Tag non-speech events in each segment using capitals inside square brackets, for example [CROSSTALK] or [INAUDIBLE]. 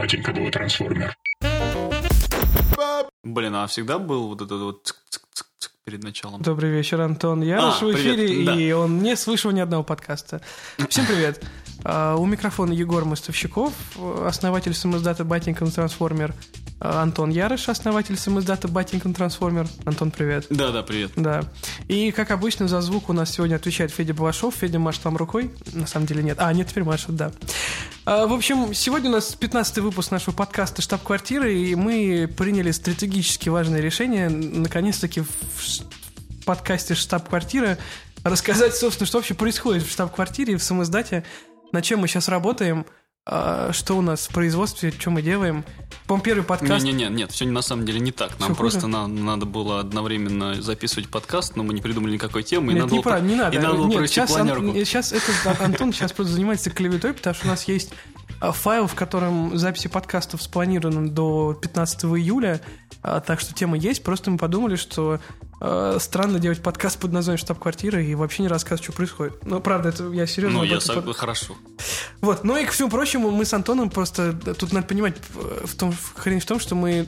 батенька твой трансформер. Блин, а всегда был вот этот вот перед началом? Добрый вечер, Антон Ярош А, в эфире, привет, да. и он не слышал ни одного подкаста. Всем привет. А, У микрофона Егор Мостовщиков, основатель самоздата Батенькин Трансформер. А, Антон Ярыш, основатель самоздата Батенькин Трансформер. Антон, привет. Да-да, привет. Да. И, как обычно, за звук у нас сегодня отвечает Федя Балашов. Федя машет вам рукой. На самом деле нет. А, нет, теперь машет, да. А, В общем, сегодня у нас 15-й выпуск нашего подкаста «Штаб-квартиры», и мы приняли стратегически важное решение наконец-таки в подкасте «Штаб-квартира» рассказать, собственно, что вообще происходит в штаб-квартире, в самоиздате, над чем мы сейчас работаем, а, что у нас в производстве, что мы делаем. По-моему, первый подкаст... Не-не-не, нет, все на самом деле не так. Нам Всё просто на- надо было одновременно записывать подкаст, но мы не придумали никакой темы, и Нет, надо не, было, пора- не надо. и надо было Нет, сейчас, планерку. сейчас этот Ан- Антон сейчас просто занимается клеветой, потому что у нас есть а, файл, в котором записи подкастов спланированы до 15 июля, а, так что тема есть. Просто мы подумали, что а, странно делать подкаст под названием «Штаб-квартира» и вообще не рассказывать, что происходит. Ну, правда, это я серьезно. Ну, я сог- под- хорошо. Вот, ну и ко всему прочему, мы с Антоном просто... Тут надо понимать, э, в том, хрень в том, что мы...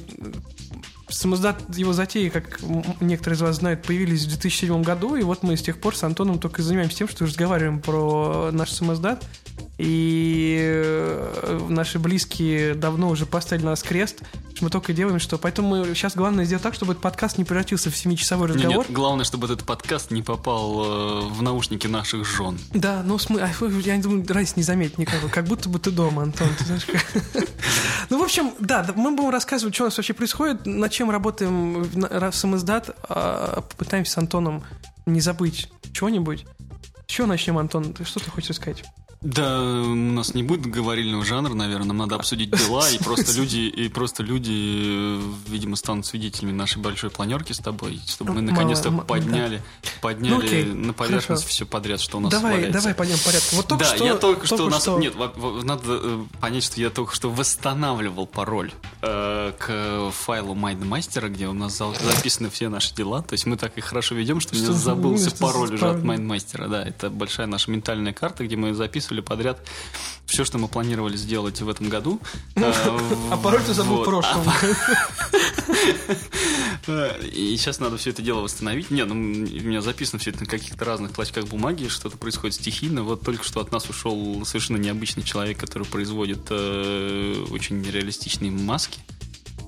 Самоздат, его затеи, как некоторые из вас знают, появились в 2007 году, и вот мы с тех пор с Антоном только занимаемся тем, что разговариваем про наш самоздат, и э, наши близкие давно уже поставили на нас крест, мы только делаем, что... Поэтому мы сейчас главное сделать так, чтобы этот подкаст не превратился в семичасовой разговор. Нет, главное, чтобы этот подкаст не попал э, в наушники наших жен. Да, ну, смы... я не думаю, разницы не заметить никакой. Как будто бы ты дома, Антон. ты знаешь, как. [LAUGHS] Ну, в общем, да, мы будем рассказывать, что у нас вообще происходит, над чем работаем в самоиздат, а попытаемся с Антоном не забыть чего-нибудь. С чего начнем, Антон? Что ты хочешь сказать? Да, у нас не будет говорильного жанра, наверное, нам надо обсудить дела, и просто [LAUGHS] люди, и просто люди, э, видимо, станут свидетелями нашей большой планерки с тобой, чтобы мы Мало- наконец-то подняли, подняли Ну, на поверхность все подряд, что у нас Давай, валяется. давай пойдем по порядку. Вот только да, что... я только, что, нас... что- Нет, надо э, понять, что я только что восстанавливал пароль э, к файлу Майндмастера, где у нас за- записаны все наши дела. То есть мы так их хорошо ведем, что, у меня Что- забылся что пароль уже от? Майндмастера. Да, это большая наша ментальная карта, где мы записывали подряд все, что мы планировали сделать в этом году. Э, А пароль ты забыл прошлом. [LAUGHS] Э, И сейчас надо все это дело восстановить. Не, ну, у меня записано все это на каких-то разных клочках бумаги, что-то происходит стихийно. Вот только что от нас ушел совершенно необычный человек, который производит э, очень реалистичные маски.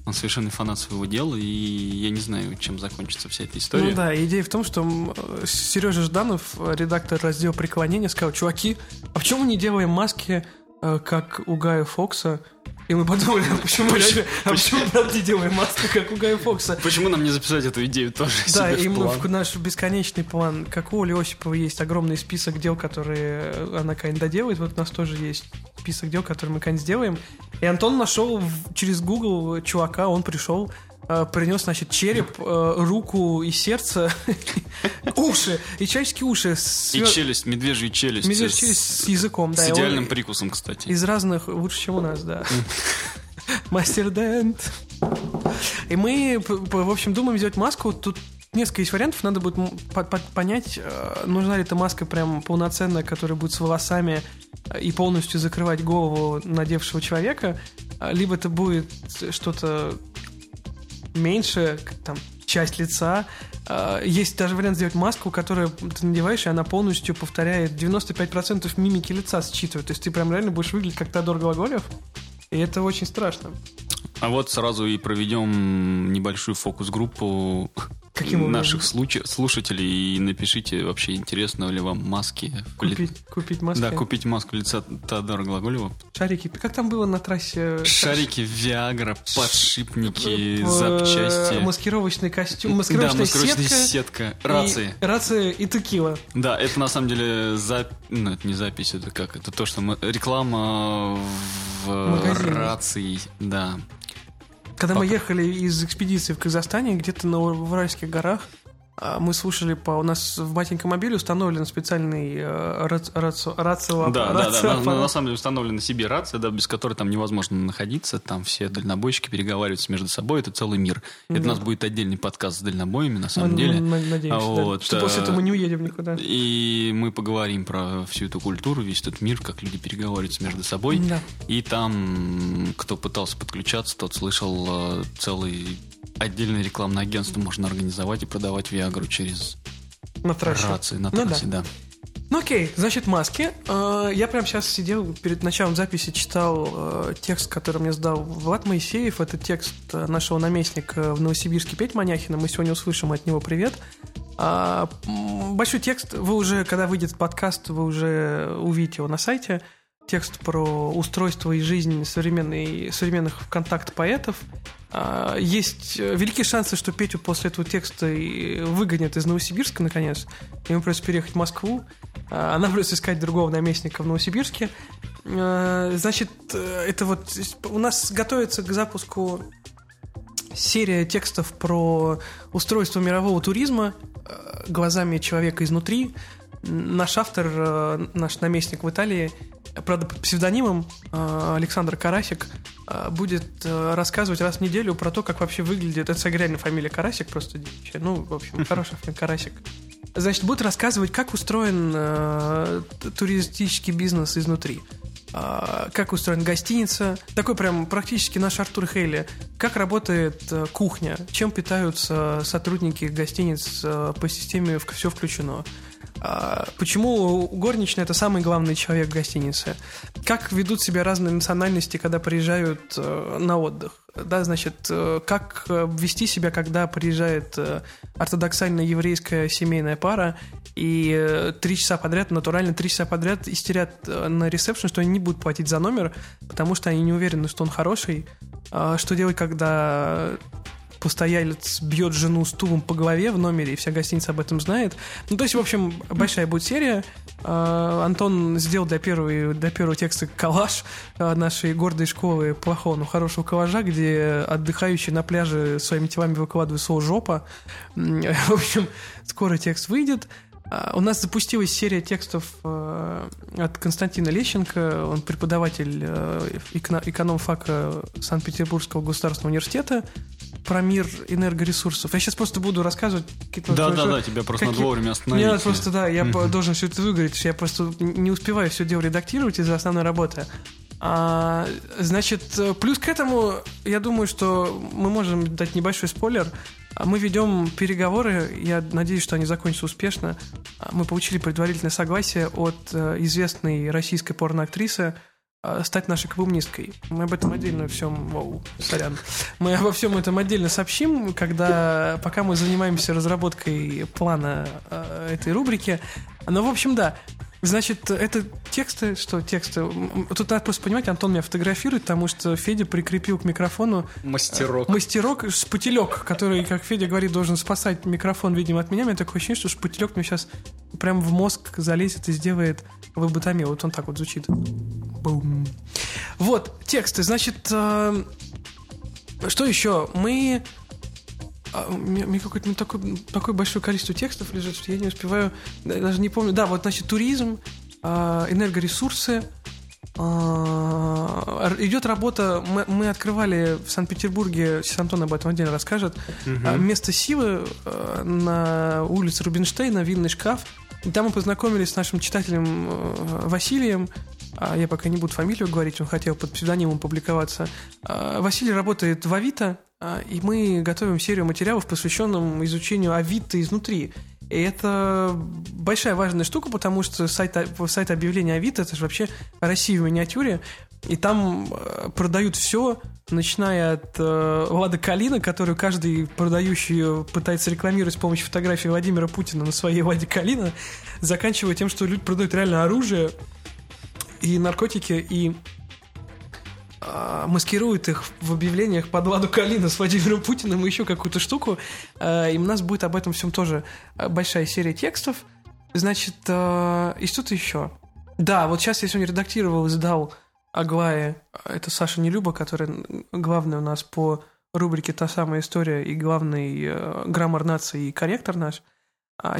Он совершенно фанат своего дела, и я не знаю, чем закончится вся эта история. Ну да, идея в том, что Сережа Жданов, редактор раздела преклонения, сказал, чуваки, а почему мы не делаем маски, э, как у Гая Фокса? И мы подумали, а почему, реально- а почему правда не делаем маски, как у Гая Фокса? Почему нам не записать эту идею тоже Да, и в мы в наш бесконечный план, как у Оли Осипова есть огромный список дел, которые она когда-нибудь доделает, вот у нас тоже есть список дел, которые мы когда-нибудь сделаем. И Антон нашел через Google чувака, он пришел, принес, значит, череп, э, руку и сердце, [LAUGHS] уши, и человеческие уши. И челюсть, медвежью челюсть. медвежья с- челюсть с языком, да. С идеальным прикусом, кстати. Из разных, лучше, чем у нас, да. Мастер Дент. И мы, в общем, думаем сделать маску. Тут несколько есть вариантов. Надо будет м, по- по- понять, э, нужна ли эта маска прям полноценная, которая будет с волосами э, и полностью закрывать голову надевшего человека. Либо это будет что-то меньше, там, часть лица. А, Есть даже вариант сделать маску, которую ты надеваешь, и она полностью повторяет 95% мимики лица считывает. То есть ты прям реально будешь выглядеть как Тодор Глаголев. И это очень страшно. А вот сразу и проведем небольшую фокус-группу Каким наших случа- слушателей и напишите вообще интересно ли вам маски. ли- Купить, купить маски. Да, купить маску лица Теодора Глаголева. Шарики. Как там было на трассе? Шарики, Виагра, подшипники, Э, запчасти. Маскировочный костюм, Да, маскировочная маскировочная сетка. сетка, и- рации. рация и текила. Да, это на самом деле за... ну, это не запись, это как? Это то, что мы... реклама в Магазине. рации, да. Когда мы Пока. ехали из экспедиции в Казахстане, где-то на Уральских горах, Мы слушали по... У нас в маленьком мобиле установлен специальный э, рац- рац- рацио- Да, да, да. рацио- На, на- самом деле установлена себе рация, да, без которой там невозможно находиться. Там все дальнобойщики переговариваются между собой. Это целый мир. Это у нас будет отдельный подкаст с дальнобоями, на самом Мы- деле. мы надеемся, А да. вот, что после этого мы не уедем никуда. И мы поговорим про всю эту культуру, весь этот мир, как люди переговариваются между собой. Да. И там, кто пытался подключаться, тот слышал э, целый отдельное рекламное агентство можно организовать и продавать Виагру через На трассе. рации на Ну трассе, да. Ну окей, значит, маски. Э, Я прямо сейчас сидел, перед началом записи читал э, текст, который мне сдал Влад Моисеев. Это текст э, нашего наместника в Новосибирске Петь Маняхина. Мы сегодня услышим от него привет. А, Большой текст. Вы уже, когда выйдет подкаст, вы уже увидите его на сайте. Текст про устройство и жизнь современной, современных контакт-поэтов. А, Есть э, великие шансы, что Петю после этого текста выгонят из Новосибирска, наконец. Ему придется переехать в Москву. А, Она придется искать другого наместника в Новосибирске. Э, Значит, э, это вот... У нас готовится к запуску серия текстов про устройство мирового туризма э, глазами человека изнутри. Наш автор, э, наш наместник в Италии, правда, под псевдонимом э, Александр Карасик, э, будет рассказывать раз в неделю про то, как вообще выглядит... Это реально фамилия Карасик, просто девичья. Ну, в общем, [LAUGHS] хорошая фамилия Карасик. Значит, будет рассказывать, как устроен э, туристический бизнес изнутри. Как устроена гостиница. Такой прям практически наш Артур Хейли. Как работает э, кухня, чем питаются сотрудники гостиниц э, по системе все включено. А, Почему горничная это самый главный человек в гостинице? Как ведут себя разные национальности, когда приезжают э, на отдых? Да, значит, э, как э, вести себя, когда приезжает ортодоксальная еврейская семейная пара и три часа подряд, натурально три часа подряд истерят на ресепшн, что они не будут платить за номер, потому что они не уверены, что он хороший. А Что делать, когда постоялец бьет жену стулом по голове в номере, и вся гостиница об этом знает. Ну, то есть, в общем, большая будет серия. А, Антон сделал для, первой, для первого текста коллаж а, нашей гордой школы плохого, но хорошего коллажа, где отдыхающие на пляже своими телами выкладывают слово «жопа». [LAUGHS] В общем, скоро текст выйдет. А, У нас запустилась серия текстов э, от Константина Лещенко, он преподаватель э, эконом- экономфака Санкт-Петербургского государственного университета про мир энергоресурсов. Я сейчас просто буду рассказывать какие-то... Да, да, да, тебя просто надо какие- вовремя Мне остановить. надо просто, да, я должен все это выговорить, я просто не успеваю все дело редактировать из-за основной работы. А, значит, плюс к этому, я думаю, что мы можем дать небольшой спойлер. А Мы ведем переговоры, я надеюсь, что они закончатся успешно. А, Мы получили предварительное согласие от э, известной российской порноактрисы э, стать нашей колумнисткой. Мы об этом отдельно всем... Воу, сорян. Мы обо всем этом отдельно сообщим, когда... Пока мы занимаемся разработкой плана э, этой рубрики. Но, в общем, да. Значит, это тексты, что тексты? Тут надо просто понимать, Антон меня фотографирует, потому что Федя прикрепил к микрофону Мастерок. мастерок, шпателек, который, как Федя говорит, должен спасать микрофон, видимо, от меня. У меня такое ощущение, что шпателек мне сейчас прям в мозг залезет и сделает лоботомию. Вот он так вот звучит. Бум. Вот, тексты. Значит, э, что еще? Мы... а, У меня, меня какое-то ну, такое, такое большое количество текстов лежит, что я не успеваю, да, даже не помню. Да, вот, значит, туризм, а, энергоресурсы, а, идет работа, мы, мы открывали в Санкт-Петербурге, сейчас Антон об этом отдельно расскажет, а, место силы на улице Рубинштейна, винный шкаф. И там мы познакомились с нашим читателем э, Василием, я пока не буду фамилию говорить, он хотел под псевдонимом публиковаться. А, Василий работает в Авито, а, и мы готовим серию материалов, посвященным изучению Авито изнутри. И это большая важная штука, потому что сайт, сайт объявления Авито это же вообще Россия в миниатюре. И там продают все, начиная от э, Лады Калина, которую каждый продающий её пытается рекламировать с помощью фотографии Владимира Путина на своей Ладе Калина, заканчивая тем, что люди продают реально оружие и наркотики, и а, маскируют их в объявлениях под Ладу Калина с Владимиром Путиным и еще какую-то штуку. А, И у нас будет об этом всем тоже а, большая серия текстов. Значит, и что-то еще. Да, вот сейчас я сегодня редактировал и сдал Аглае, это Саша Нелюба, которая главная у нас по рубрике «Та самая история» и главный граммар нации и корректор наш –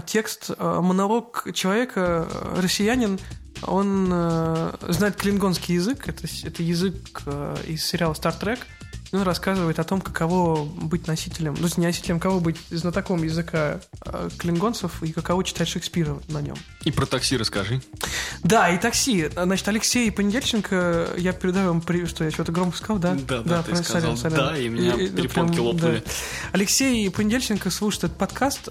текст, а, монолог человека, э, россиянин, он э, знает клингонский язык, это, это язык э, из сериала Star Trek, он рассказывает о том, каково быть носителем, ну, не носителем, кого быть знатоком языка э, клингонцев и каково читать Шекспира на нем. И про такси расскажи. Да, и такси. Значит, Алексей Понедельченко, я передаю вам, при... что я что-то громко сказал, да? Да, да, ты сказал, сорян. да, и меня и, перепонки прям, лопнули. Да. Алексей Понедельченко слушает этот подкаст,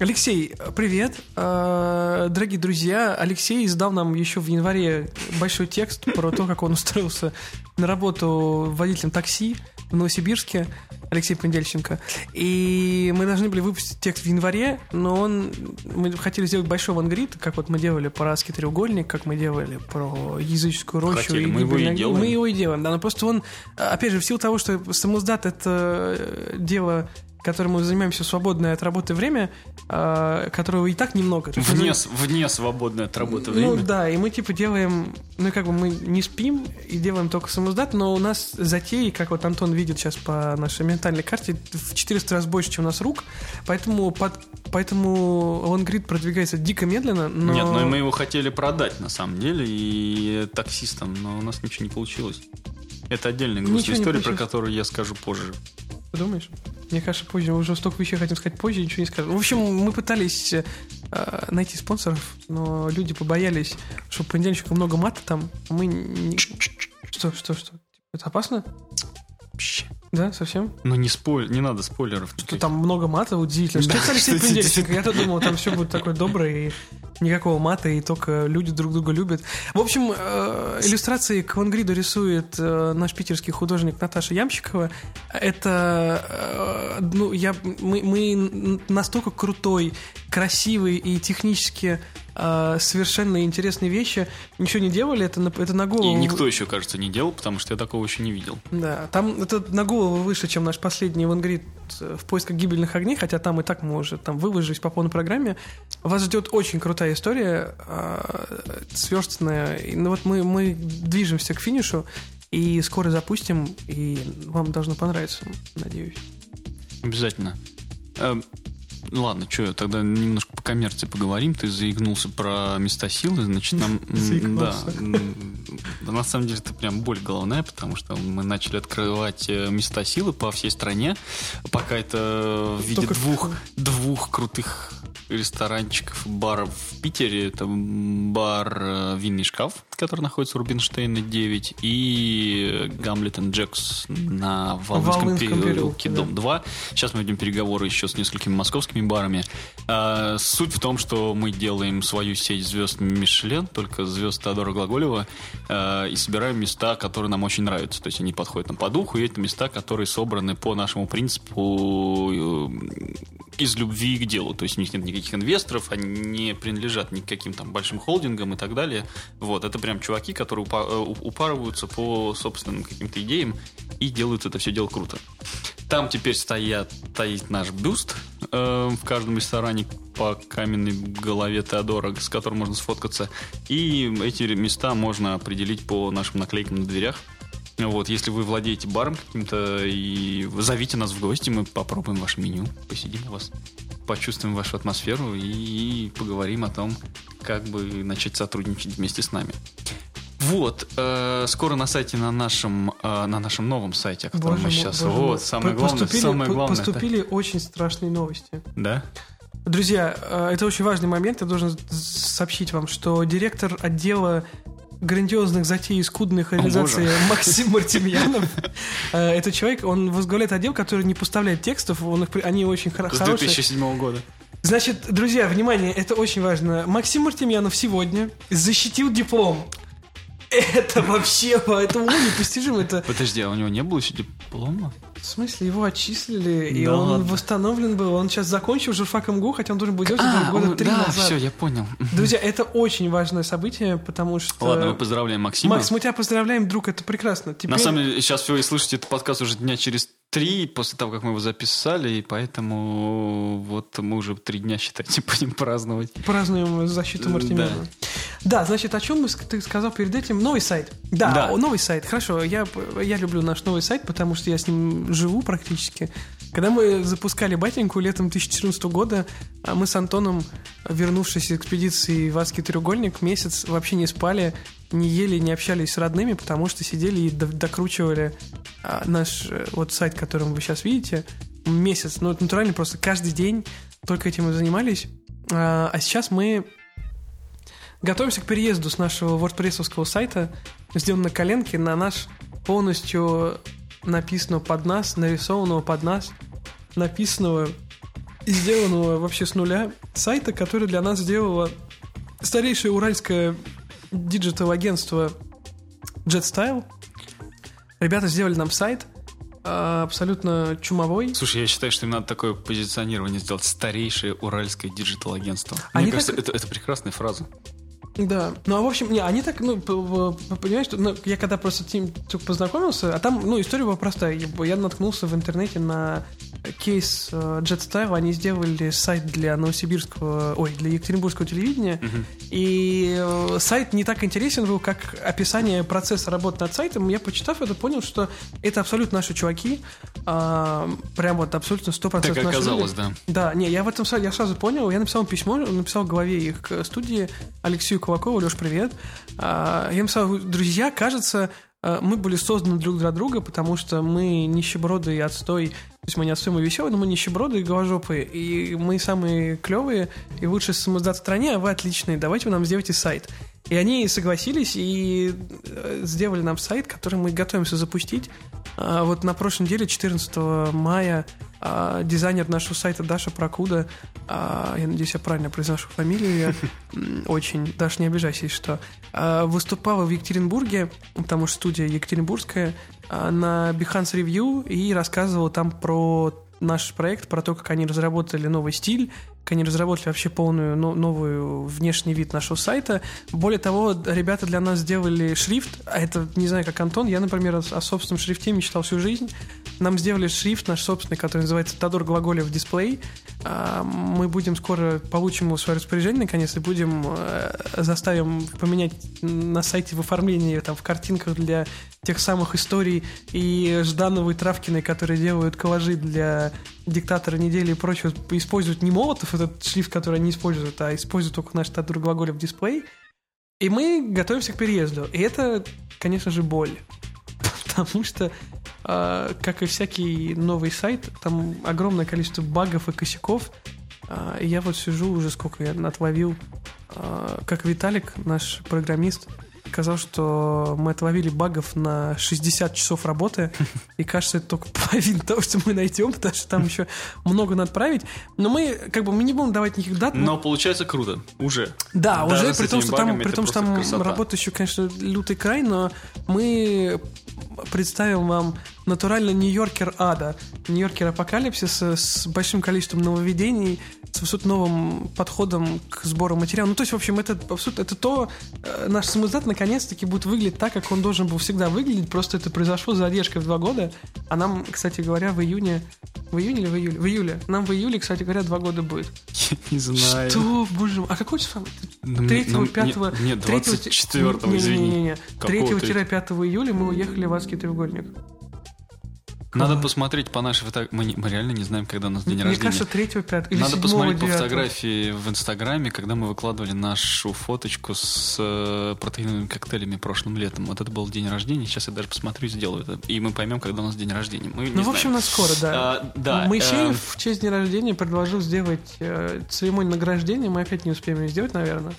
Алексей, привет. Э, дорогие друзья, Алексей издал нам еще в январе большой текст про то, как он устроился на работу водителем такси в Новосибирске. Алексей Понедельченко. И мы должны были выпустить текст в январе, но он... Мы хотели сделать большой вангрид, как вот мы делали по Раски треугольник, как мы делали про языческую рощу. Хотели, и мы его и делаем. Мы его и делаем, да. Но просто он, опять же, в силу того, что самоздат — это дело которым мы занимаемся в свободное от работы время, э, которого и так немного. Вне, вне свободное от работы ну, время. Ну да, и мы типа делаем, ну как бы мы не спим и делаем только самоздат, но у нас затеи, как вот Антон видит сейчас по нашей ментальной карте, в 400 раз больше, чем у нас рук, поэтому, под, поэтому лонгрид продвигается дико медленно, но... Нет, но мы его хотели продать на самом деле и таксистам, но у нас ничего не получилось. Это отдельная грустная история, про которую я скажу позже. Думаешь? Мне кажется, позже мы уже столько вещей хотим сказать позже, ничего не скажем. В общем, мы пытались э, найти спонсоров, но люди побоялись, что в понедельничку много мата там, мы не... Что, что, что? Это опасно? Вообще. Да, совсем? Ну не спойлер, не надо спойлеров. Что там много мата, удивительно. Что это Алексей? Я-то думал, там все будет такое доброе и никакого мата, и только люди друг друга любят. В общем, э, иллюстрации к Вангриду рисует э, наш питерский художник Наташа Ямщикова. Это, э, ну, я, мы, мы настолько крутой, красивый и технически э, совершенно интересные вещи. Ничего не делали, это на, это на голову. И никто еще, кажется, не делал, потому что я такого еще не видел. Да, там это на голову выше, чем наш последний Вангрид э, в поисках гибельных огней, хотя там и так мы уже там выложились по полной программе. Вас ждет очень крутая история, э, сверстанная. И, ну вот мы, мы движемся к финишу, и скоро запустим, и вам должно понравиться, надеюсь. Обязательно. Ну ладно, что, тогда немножко по коммерции поговорим. Ты заигнулся про места силы, значит, нам... Да, на самом деле это прям боль головная, потому что мы начали открывать э, места силы по всей стране, пока это в виде двух, двух крутых ресторанчиков, баров в Питере. Это бар э, «Винный шкаф», который находится у Рубинштейна 9, и Гамлет и Джекс на Волынском, Волынском переулке, да. дом 2. Сейчас мы ведем переговоры еще с несколькими московскими барами. А, суть в том, что мы делаем свою сеть звезд Мишлен, только звезд Теодора Глаголева, а, и собираем места, которые нам очень нравятся. То есть они подходят нам по духу, и это места, которые собраны по нашему принципу э, из любви к делу. То есть у них нет никаких инвесторов, они не принадлежат ни к каким там большим холдингам и так далее. Вот, это прям чуваки, которые э, упарываются по собственным каким-то идеям и делают это все дело круто. Там теперь стоят, стоит наш бюст э, в каждом ресторане по каменной голове Теодора, с которым можно сфоткаться. И эти места можно определить по нашим наклейкам на дверях. Вот, если вы владеете баром каким-то, и зовите нас в гости, мы попробуем ваше меню, посидим у вас, почувствуем вашу атмосферу и поговорим о том, как бы начать сотрудничать вместе с нами. Вот, э, скоро на сайте на нашем э, на нашем новом сайте, о котором боже мы сейчас. Боже вот, самое главное, поступили, самое главное. Поступили это... очень страшные новости. Да. Друзья, э, это очень важный момент. Я должен сообщить вам, что директор отдела грандиозных затей и скудных реализаций Максим Мартемьянов. Э, это человек, он возглавляет отдел, который не поставляет текстов, он их, они очень хорошие. С 2007 года. Значит, друзья, внимание, это очень важно. Максим Мартемьянов сегодня защитил диплом. Это вообще по этому непостижимо. Это... Подожди, а у него не было еще диплома? В смысле, его отчислили, и да он ладно. восстановлен был. Он сейчас закончил журфак МГУ, хотя он должен был делать а, года три да, назад. все, я понял. Друзья, это очень важное событие, потому что... Ладно, мы поздравляем Максима. Макс, мы тебя поздравляем, друг, это прекрасно. Теперь... На самом деле, сейчас вы слышите этот подкаст уже дня через три после того, как мы его записали, и поэтому вот мы уже три дня, считайте, [LAUGHS] будем праздновать. Празднуем защиту Мартемьяна. Да. да, значит, о чем мы, ты сказал перед этим? Новый сайт. Да, да. новый сайт. Хорошо, я, я люблю наш новый сайт, потому что я с ним живу практически. Когда мы запускали батеньку летом 2014 года, а мы с Антоном, вернувшись из экспедиции в Адский треугольник, месяц вообще не спали, не ели, не общались с родными, потому что сидели и докручивали а, наш э, вот сайт, которым вы сейчас видите, месяц. Ну, это натурально просто каждый день только этим и занимались. А, а сейчас мы готовимся к переезду с нашего WordPress сайта, сделан на коленке, на наш полностью написанного под нас, нарисованного под нас, написанного и сделанного вообще с нуля сайта, который для нас сделало старейшее уральское digital-агентство JetStyle. Ребята сделали нам сайт, а, абсолютно чумовой. Слушай, я считаю, что им надо такое позиционирование сделать. Старейшее уральское digital-агентство. Мне кажется, так... это, это прекрасная фраза. Да. Ну, а в общем, не, они так, ну, понимаешь, что, ну, я когда просто с ним познакомился, а там, ну, история была простая. Я наткнулся в интернете на кейс э, JetStyle, они сделали сайт для новосибирского, ой, для екатеринбургского телевидения, uh-huh. и uh, сайт не так интересен был, как описание процесса работы над сайтом. Я, почитав это, понял, что это абсолютно наши чуваки, uh, прям вот абсолютно 100% так наши оказалось, люди. да. Да, не, я в этом я сразу понял, я написал письмо, написал главе их студии Алексею Кулакову, Леш, привет. Uh, я написал, друзья, кажется, мы были созданы друг для друга, потому что мы нищеброды и отстой то есть мы не особо веселые, но мы нищеброды и голожопые. И мы самые клевые и лучшие самоздат в стране, а вы отличные. Давайте вы нам сделайте сайт. И они согласились и э, сделали нам сайт, который мы готовимся запустить. А вот на прошлой неделе, 14 мая, а, дизайнер нашего сайта Даша Прокуда, а, я надеюсь, я правильно произношу фамилию, [LAUGHS] очень, Даша, не обижайся, если что, выступала в Екатеринбурге, потому что студия екатеринбургская, на Behance Review и рассказывала там про наш проект, про то, как они разработали новый стиль, они разработали вообще полную но, новую внешний вид нашего сайта. Более того, ребята для нас сделали шрифт, а это не знаю, как Антон, я, например, о, о собственном шрифте мечтал всю жизнь. Нам сделали шрифт наш собственный, который называется Тодор Глаголев дисплей. А, мы будем скоро получим его в свое распоряжение, наконец, и будем э, заставим поменять на сайте в оформлении, там, в картинках для тех самых историй и Ждановой Травкиной, которые делают коллажи для диктатора недели и прочего, используют не Молотов, этот шрифт, который они используют, а используют только наш Тодор Глаголев дисплей. И мы готовимся к переезду. И это, конечно же, боль. [LAUGHS] Потому что как и всякий новый сайт, там огромное количество багов и косяков. А, и я вот сижу уже сколько я отловил, а, как Виталик, наш программист, сказал, что мы отловили багов на 60 часов работы, [LAUGHS] и кажется, это только половина того, что мы найдем, потому что там еще много надо править. Но мы, как бы, мы не будем давать никаких дат. Но получается круто, уже. Да, Даже уже, при том, что там, при том, что там работа еще, конечно, лютый край, но мы представим вам натурально Нью-Йоркер ада, Нью-Йоркер апокалипсис с большим количеством нововведений, с абсолютно новым подходом к сбору материала. Ну, то есть, в общем, это абсолютно это то, э, наш самоздат наконец-таки будет выглядеть так, как он должен был всегда выглядеть, просто это произошло за задержкой в два года, а нам, кстати говоря, в июне, в июне или в июле? В июле. Нам в июле, кстати говоря, два года будет. Я не знаю. Что, боже мой, а какой число? Ну, третьего, пятого... Нет, 24 извини. Не-не-не, 3-5 июля мы уехали в Адский треугольник. Надо посмотреть по нашей фотографии. Мы, мы реально не знаем, когда у нас день Мне рождения. Мне кажется, 3 5 или Надо посмотреть 9. по фотографии в Инстаграме, когда мы выкладывали нашу фоточку с э, протеиновыми коктейлями прошлым летом. Вот это был день рождения. Сейчас я даже посмотрю и сделаю это. И мы поймем, когда у нас день рождения. Мы ну, в общем, на скоро, да. А, да Моисеев э... в честь дня рождения предложил сделать э, церемонию награждения. Мы опять не успеем ее сделать, наверное.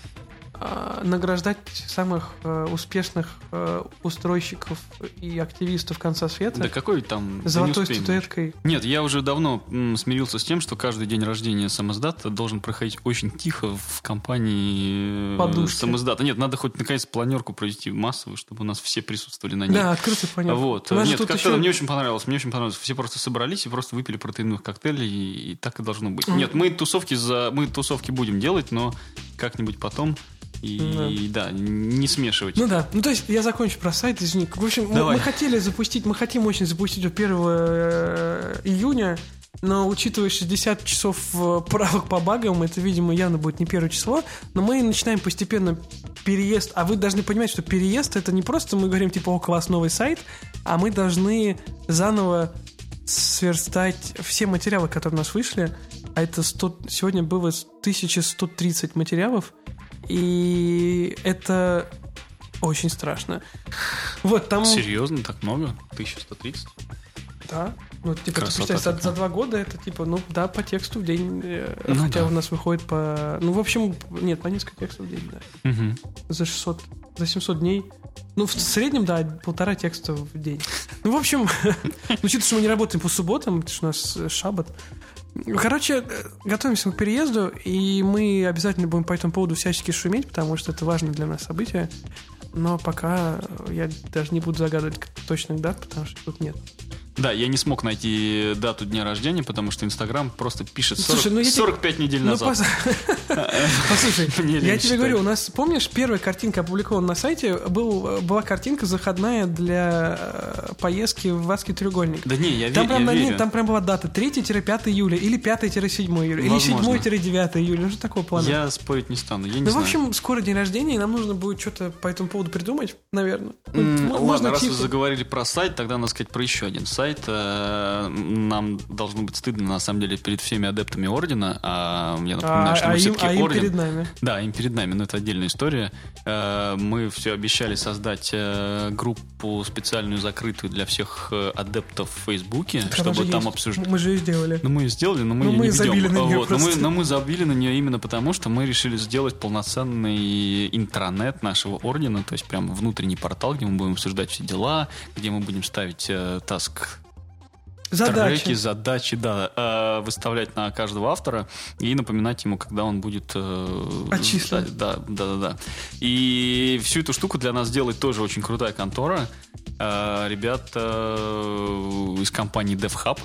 А, награждать самых э, успешных э, устройщиков и активистов конца света. Да какой там... Золотой статуэткой. Нет, я уже давно м, смирился с тем, что каждый день рождения самоздата должен проходить очень тихо в компании э, самоздата. Нет, надо хоть наконец планерку провести массовую, чтобы у нас все присутствовали на ней. Да, открыто понятно. Вот. Нет, как-то еще... мне очень понравилось. Мне очень понравилось. Все просто собрались и просто выпили протеиновых коктейлей, и, и так и должно быть. Mm. Нет, мы тусовки за... мы тусовки будем делать, но как-нибудь потом и да. да, не смешивать. Ну да. Ну то есть я закончу про сайт, извини. В общем, мы, мы хотели запустить, мы хотим очень запустить 1 э, июня, но учитывая 60 часов э, правок по багам, это, видимо, явно будет не первое число. Но мы начинаем постепенно переезд. А вы должны понимать, что переезд это не просто мы говорим, типа, о, класс, новый сайт, а мы должны заново сверстать все материалы, которые у нас вышли, а это 100, сегодня было 1130 материалов, и это очень страшно. Вот там... Серьезно, так много? 1130? Да. Ну, типа, ты Красота посчитай, за, какая. за два года это типа, ну да, по тексту в день. э, Ну хотя да. у нас выходит по. Ну, в общем, нет, по несколько текстов в день, да. Мгм. За 600, за 700 дней. Ну, в среднем, да, полтора текста в день. Ну, в общем, [LAUGHS] ну, учитывая, что мы не работаем по субботам, потому что у нас э, шаббат. Короче, э, готовимся к переезду, и мы обязательно будем по этому поводу всячески шуметь, потому что это важное для нас событие. Но пока я даже не буду загадывать точных дат, потому что тут нет. Да, я не смог найти дату дня рождения, потому что Инстаграм просто пишет 40 Слушай, ну я тебе- 45 недель Ну, назад. пос- [LAUGHS] Послушай, [LAUGHS] я тебе говорю, у нас, помнишь, первая картинка опубликована на сайте, был, была картинка заходная для э, поездки в Адский треугольник. Да не, я, Там ве- прям, я на ней- верю. там прям была дата 3-5 июля, или 5-7 июля, или Возможно. 7-9 июля, ну что такого плана? Я спорить не стану, я не ну, в общем, скоро день рождения, и нам нужно будет что-то по этому поводу придумать, наверное. Ну, М, м- Ладно, раз вы типа- заговорили про сайт, тогда надо сказать про еще один сайт. Э, Нам должно быть стыдно, на самом деле, перед всеми адептами Ордена. А я напоминаю, а, что а мы им, все-таки а им Орден. перед нами. Да, им перед нами, но это отдельная история. Э, Мы все обещали создать э, группу специальную, закрытую для всех адептов в Фейсбуке, Она чтобы там обсуждать. Мы же ее сделали. Ну, мы ее сделали, но мы Ну, ее мы не забили ведем. на неё Вот, но, мы, но мы забили на нее именно потому, что мы решили сделать полноценный интранет нашего ордена, то есть прям внутренний портал, где мы будем обсуждать все дела, где мы будем ставить э, таск Задача. треки, задачи, да, э, выставлять на каждого автора и напоминать ему, когда он будет... э, Отчислен. Да, да, да, да. И всю эту штуку для нас делает тоже очень крутая контора. Э, ребята из компании DevHub,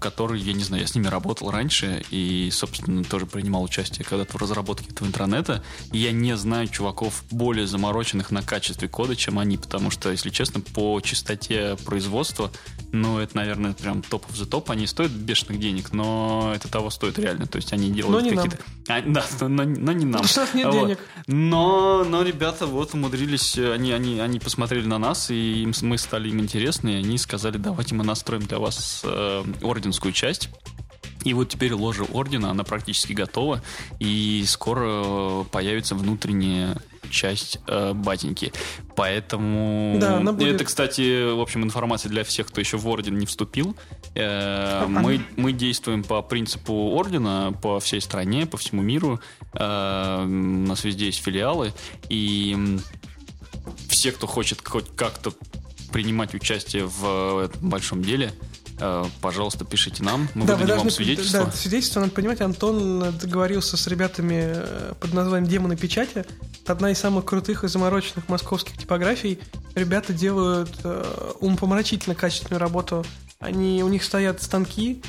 которые, я не знаю, я с ними работал раньше и, собственно, тоже принимал участие когда-то в разработке этого интернета. И я не знаю чуваков более замороченных на качестве кода, чем они, потому что, если честно, по частоте производства, ну, это, наверное, прям топ of the топ. Они стоят бешеных денег, но это того стоит реально. То есть они делают какие-то... А, да, но, но- но не нам. Нас нет Вот. денег. Но, но ребята вот умудрились, они, они, они посмотрели на нас, и им, мы стали им интересны, и они сказали, давайте мы настроим для вас э, орденскую часть. И вот теперь ложа ордена, она практически готова, и скоро э, появится внутренняя часть э, батеньки. Поэтому... Да, она будет- Это, кстати, в общем, информация для всех, кто еще в орден не вступил. Э, А, мы, мы действуем по принципу ордена по всей стране, по всему миру. Э, У нас везде есть филиалы. И все, кто хочет хоть как-то принимать участие в этом большом деле, э, пожалуйста, пишите нам. Мы Да, вы выдадим вам свидетельство. Да, свидетельство, надо понимать, Антон договорился с ребятами э, под названием «Демоны печати». Это одна из самых крутых и замороченных московских типографий. Ребята делают э, умопомрачительно качественную работу. Они, у них стоят станки,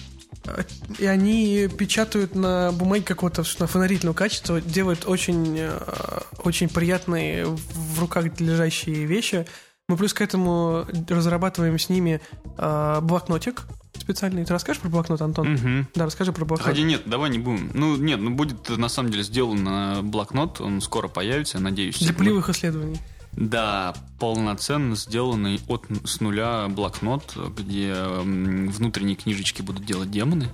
э, и они печатают на бумаге какого-то на фонарительного качества, делают очень, э, очень приятные в руках лежащие вещи. Мы плюс к этому разрабатываем с ними э, блокнотик специальный. Ты расскажешь про блокнот, Антон? Мгм. Да, расскажи про блокнот. Хотя нет, давай не будем. Ну, нет, ну будет на самом деле сделан э, блокнот, он скоро появится, я надеюсь. Для Мы- полевых исследований. Да, полноценно сделанный от с нуля блокнот, где внутренние книжечки будут делать демоны.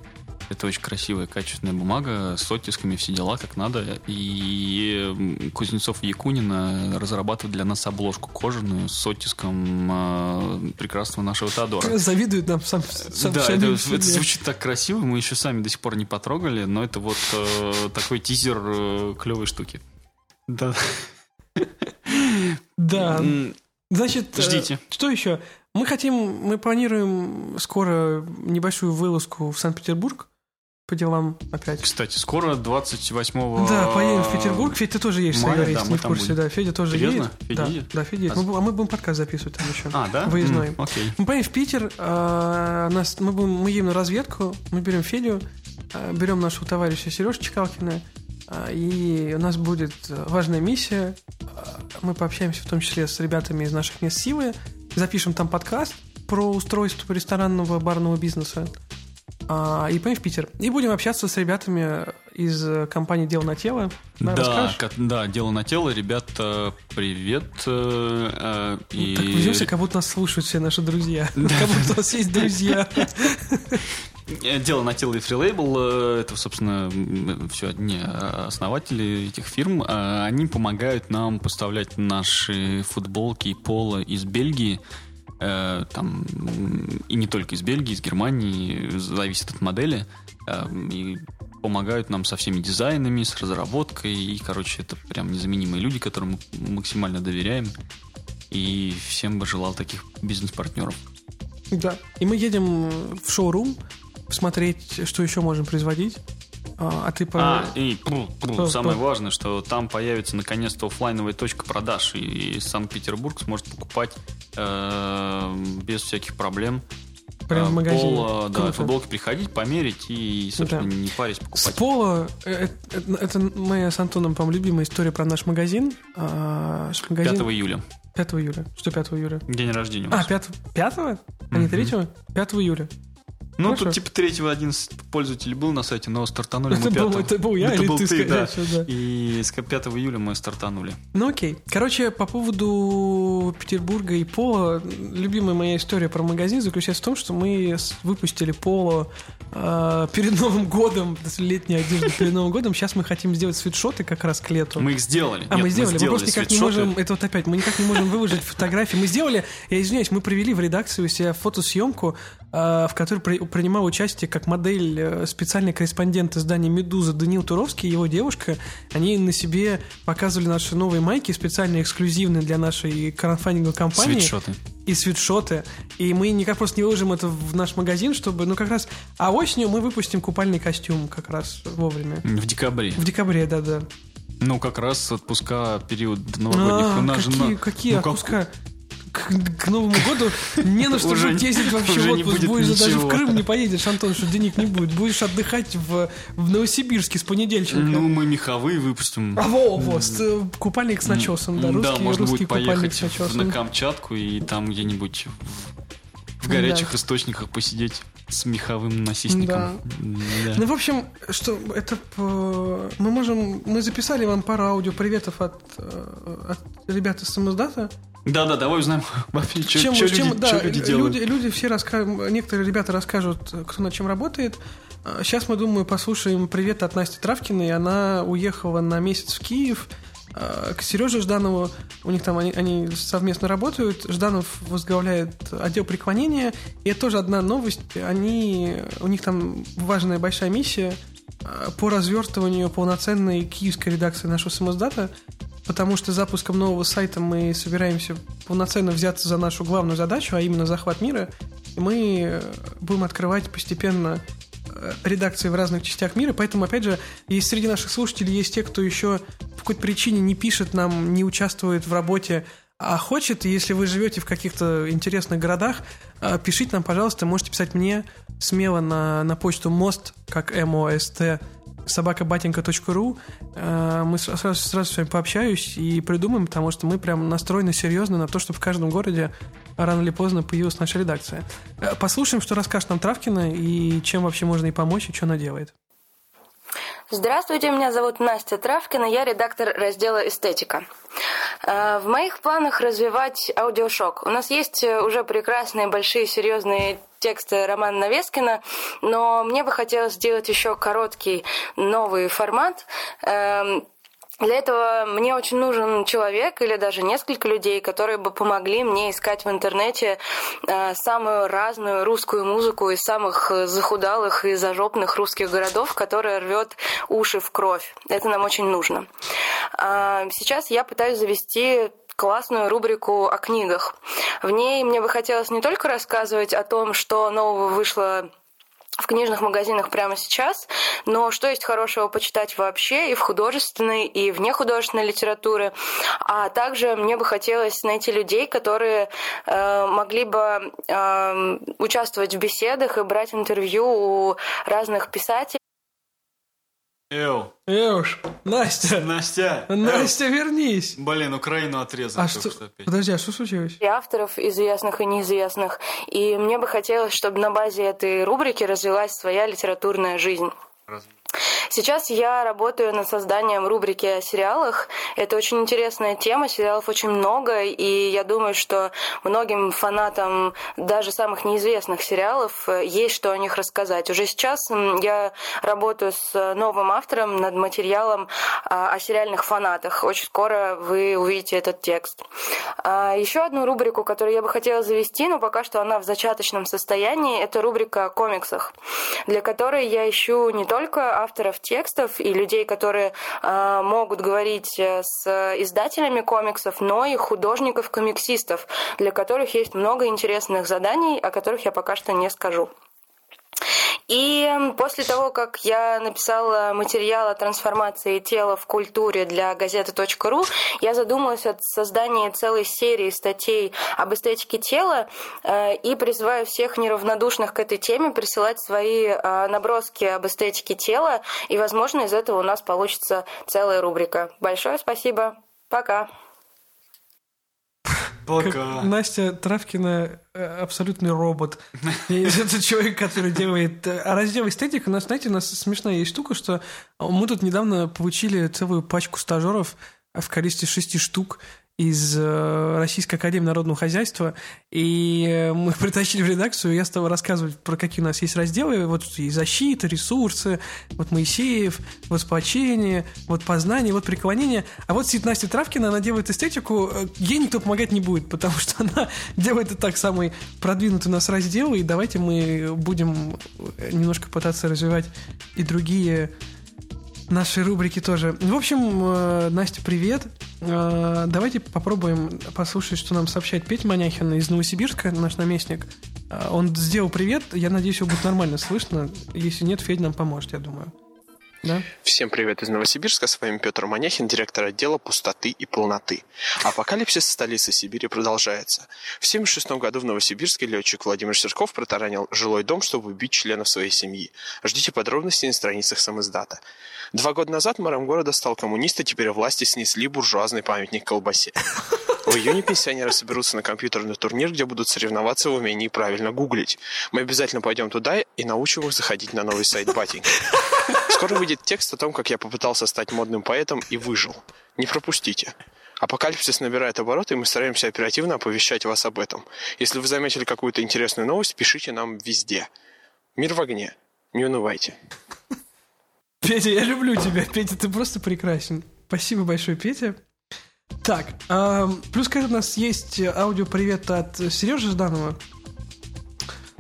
Это очень красивая, качественная бумага с оттисками, все дела как надо. И Кузнецов и Якунина разрабатывают для нас обложку кожаную с оттиском э, прекрасного нашего Теодора. Завидует нам сам, сам да, это, себе. это звучит так красиво, мы еще сами до сих пор не потрогали, но это вот э, такой тизер э, клевой штуки. Да. Да. Значит, э, Ждите. что еще? Мы хотим, мы планируем скоро небольшую вылазку в Санкт-Петербург по делам опять. Кстати, скоро 28 Да, поедем в Петербург. Федя, ты тоже едешь, Сайгар, да, не в курсе. будем. Да, Федя тоже Серьезно? едет. Федя да, едет? да, Федя едет. А Мы, а мы будем подкаст записывать там еще. А, да? Выездной. М, Окей. Мы поедем в Питер, а, нас, мы, будем, мы едем на разведку, мы берем Федю, а, берем нашего товарища Сережу Чекалкина, а, и у нас будет а, важная миссия. А, Мы пообщаемся в том числе с ребятами из наших мест силы, запишем там подкаст про устройство ресторанного барного бизнеса. А, и поедем в Питер. И будем общаться с ребятами из компании «Дело на тело». Да, как, да, «Дело на тело». Ребята, привет. Э, э, и... Так ведемся, как будто нас слушают все наши друзья. [LAUGHS] Как будто у нас есть друзья. Э, дело на тело и фрилейбл, э, это, собственно, все одни основатели этих фирм. Э, они помогают нам поставлять наши футболки и поло из Бельгии. Там, и не только из Бельгии, из Германии, зависит от модели. И помогают нам со всеми дизайнами, с разработкой. И, короче, это прям незаменимые люди, которым мы максимально доверяем. И всем бы желал таких бизнес-партнеров. Да. И мы едем в шоурум, посмотреть, что еще можем производить. А, а ты по... А, и пру, пру, про, самое про... важное, что там появится наконец-то офлайновая точка продаж, и Санкт-Петербург сможет покупать э, без всяких проблем. Прямо в э, магазине. Пола, да, футболки приходить, померить и, собственно, да. не парить покупать. С пола, это, это, это моя с Антоном, по-моему, любимая история про наш магазин. А, магазин... 5 июля. 5 июля. Что 5 июля? День рождения. А, 5, 5 а не 3 5 июля. Ну, Хорошо. тут типа 3 11 пользователей был на сайте, но стартанули это мы 5 был, Это был я это или был ты, ты да. да. И с 5 июля мы стартанули. Ну окей. Короче, по поводу Петербурга и Пола, любимая моя история про магазин заключается в том, что мы выпустили Поло э, перед Новым годом, летняя одежда перед Новым годом. Сейчас мы хотим сделать свитшоты как раз к лету. Мы их сделали. А, Нет, мы сделали. Мы, сделали мы просто никак не можем, это вот опять, мы никак не можем выложить фотографии. Мы сделали, я извиняюсь, мы провели в редакции у себя фотосъемку, э, в которой принимал участие как модель э, специальный корреспондент издания «Медуза» Данил Туровский и его девушка. Они на себе показывали наши новые майки, специально эксклюзивные для нашей краудфандинговой компании. Свитшоты. И свитшоты. И мы никак просто не выложим это в наш магазин, чтобы, ну, как раз... А осенью мы выпустим купальный костюм как раз вовремя. В декабре. В декабре, да-да. Ну, как раз отпуска период новогодних. А, у нас какие, же какие ну, отпуска? Как к, к Новому году не на что уже ездить вообще в отпуск. Будешь ничего. даже в Крым не поедешь, Антон, что денег не будет. Будешь отдыхать в, в Новосибирске с понедельника. Ну, мы меховые выпустим. А, во, во, с, э, купальник с начесом, да, русский, да, можно русский будет поехать с начесом. на Камчатку и там где-нибудь в, в горячих да. источниках посидеть с меховым носильником. Да. да. Ну, в общем, что это мы можем. Мы записали вам пару аудио приветов от, э, от ребят из самоздата. Да, да, давай узнаем [LAUGHS] вообще, что, чем, что, чем, люди, да, что люди делают. Люди, люди все расскажут, некоторые ребята расскажут, кто над чем работает. Сейчас мы, думаю, послушаем привет от Насти Травкиной. Она уехала на месяц в Киев а, к Сереже Жданову. У них там они, они совместно работают. Жданов возглавляет отдел преклонения. И это тоже одна новость. Они, у них там важная большая миссия а, по развертыванию полноценной киевской редакции нашего самоздата потому что запуском нового сайта мы собираемся полноценно взяться за нашу главную задачу, а именно захват мира. И мы э, будем открывать постепенно редакции в разных частях мира, поэтому, опять же, есть среди наших слушателей есть те, кто еще по какой-то причине не пишет нам, не участвует в работе, а хочет, если вы живете в каких-то интересных городах, э, пишите нам, пожалуйста, можете писать мне смело на, на почту мост, как МОСТ, собакабатенька.ру. Э, мы сразу, сразу с вами пообщаюсь и придумаем, потому что мы прям настроены серьезно на то, чтобы в каждом городе рано или поздно появилась наша редакция. Э, послушаем, что расскажет нам Травкина и чем вообще можно ей помочь, и что она делает. Здравствуйте, меня зовут Настя Травкина, я редактор раздела «Эстетика». Э, в моих планах развивать аудиошок. У нас есть уже прекрасные, большие, серьезные тексты Романа Навескина, но мне бы хотелось сделать еще короткий новый формат. Для этого мне очень нужен человек или даже несколько людей, которые бы помогли мне искать в интернете э, самую разную русскую музыку из самых захудалых и зажопных русских городов, которая рвет уши в кровь. Это нам очень нужно. Э, сейчас я пытаюсь завести классную рубрику о книгах. В ней мне бы хотелось не только рассказывать о том, что нового вышло в книжных магазинах прямо сейчас, но что есть хорошего почитать вообще и в художественной, и в нехудожественной литературе. А также мне бы хотелось найти людей, которые э, могли бы э, участвовать в беседах и брать интервью у разных писателей Эу, Эуш, Настя, [LAUGHS] Настя! Настя, вернись. Эу. Блин, Украину отрезал А только что? опять. Подожди, а что случилось? И авторов известных и неизвестных. И мне бы хотелось, чтобы на базе этой рубрики развилась своя литературная жизнь. Разве- Сейчас я работаю над созданием рубрики о сериалах. Это очень интересная тема, сериалов очень много, и я думаю, что многим фанатам даже самых неизвестных сериалов э, есть что о них рассказать. Уже сейчас я работаю с новым автором над материалом а, о сериальных фанатах. Очень скоро вы увидите этот текст. А, Еще одну рубрику, которую я бы хотела завести, но пока что она в зачаточном состоянии, это рубрика о комиксах, для которой я ищу не только авторов текстов и людей, которые а, могут говорить э, с издателями комиксов, но и художников-комиксистов, для которых есть много интересных заданий, о которых я пока что не скажу. И после того, как я написала материал о трансформации тела в культуре для газеты.ру, я задумалась о создании целой серии статей об эстетике тела э, и призываю всех неравнодушных к этой теме присылать свои э, наброски об эстетике тела, и, возможно, из этого у нас получится целая рубрика. Большое спасибо. Пока. Пока. Настя Травкина э, абсолютный робот. И [LAUGHS] это человек, который делает... э, А раздел эстетика, у нас, знаете, у нас смешная есть штука, что мы тут недавно получили целую пачку стажеров в количестве шести штук из э, Российской Академии Народного Хозяйства, и э, мы [LAUGHS] притащили в редакцию, и я стал рассказывать про какие у нас есть разделы, вот и защита, ресурсы, вот Моисеев, вот сплочение, вот познание, вот преклонение. А вот сидит Настя Травкина, она делает эстетику, э, ей никто помогать не будет, потому что [LAUGHS] она делает и так самый продвинутый у нас раздел, и давайте мы будем немножко пытаться развивать и другие наши рубрики тоже. В общем, э, Настя, привет. Э, Давайте попробуем послушать, что нам сообщает Петя Маняхин из Новосибирска, наш наместник. Э, Он сделал привет, я надеюсь, его будет нормально слышно. Если нет, Федя нам поможет, я думаю. Да? Всем привет из Новосибирска, с вами Петр Маняхин, директор отдела пустоты и полноты. Апокалипсис столицы Сибири продолжается. В 1976 году в Новосибирске летчик Владимир Серков протаранил жилой дом, чтобы убить членов своей семьи. Ждите подробностей на страницах самиздата. Два года назад мэром города стал коммунист, и теперь власти снесли буржуазный памятник колбасе. В июне пенсионеры соберутся на компьютерный турнир, где будут соревноваться в умении правильно гуглить. Мы обязательно пойдем туда и научим их заходить на новый сайт Батенька. Скоро выйдет текст о том, как я попытался стать модным поэтом и выжил. Не пропустите. Апокалипсис набирает обороты, и мы стараемся оперативно оповещать вас об этом. Если вы заметили какую-то интересную новость, пишите нам везде. Мир в огне. Не унывайте. Петя, я люблю тебя. Петя, ты просто прекрасен. Спасибо большое, Петя. Так, ам, плюс к у нас есть аудиопривет от Сережи Жданова.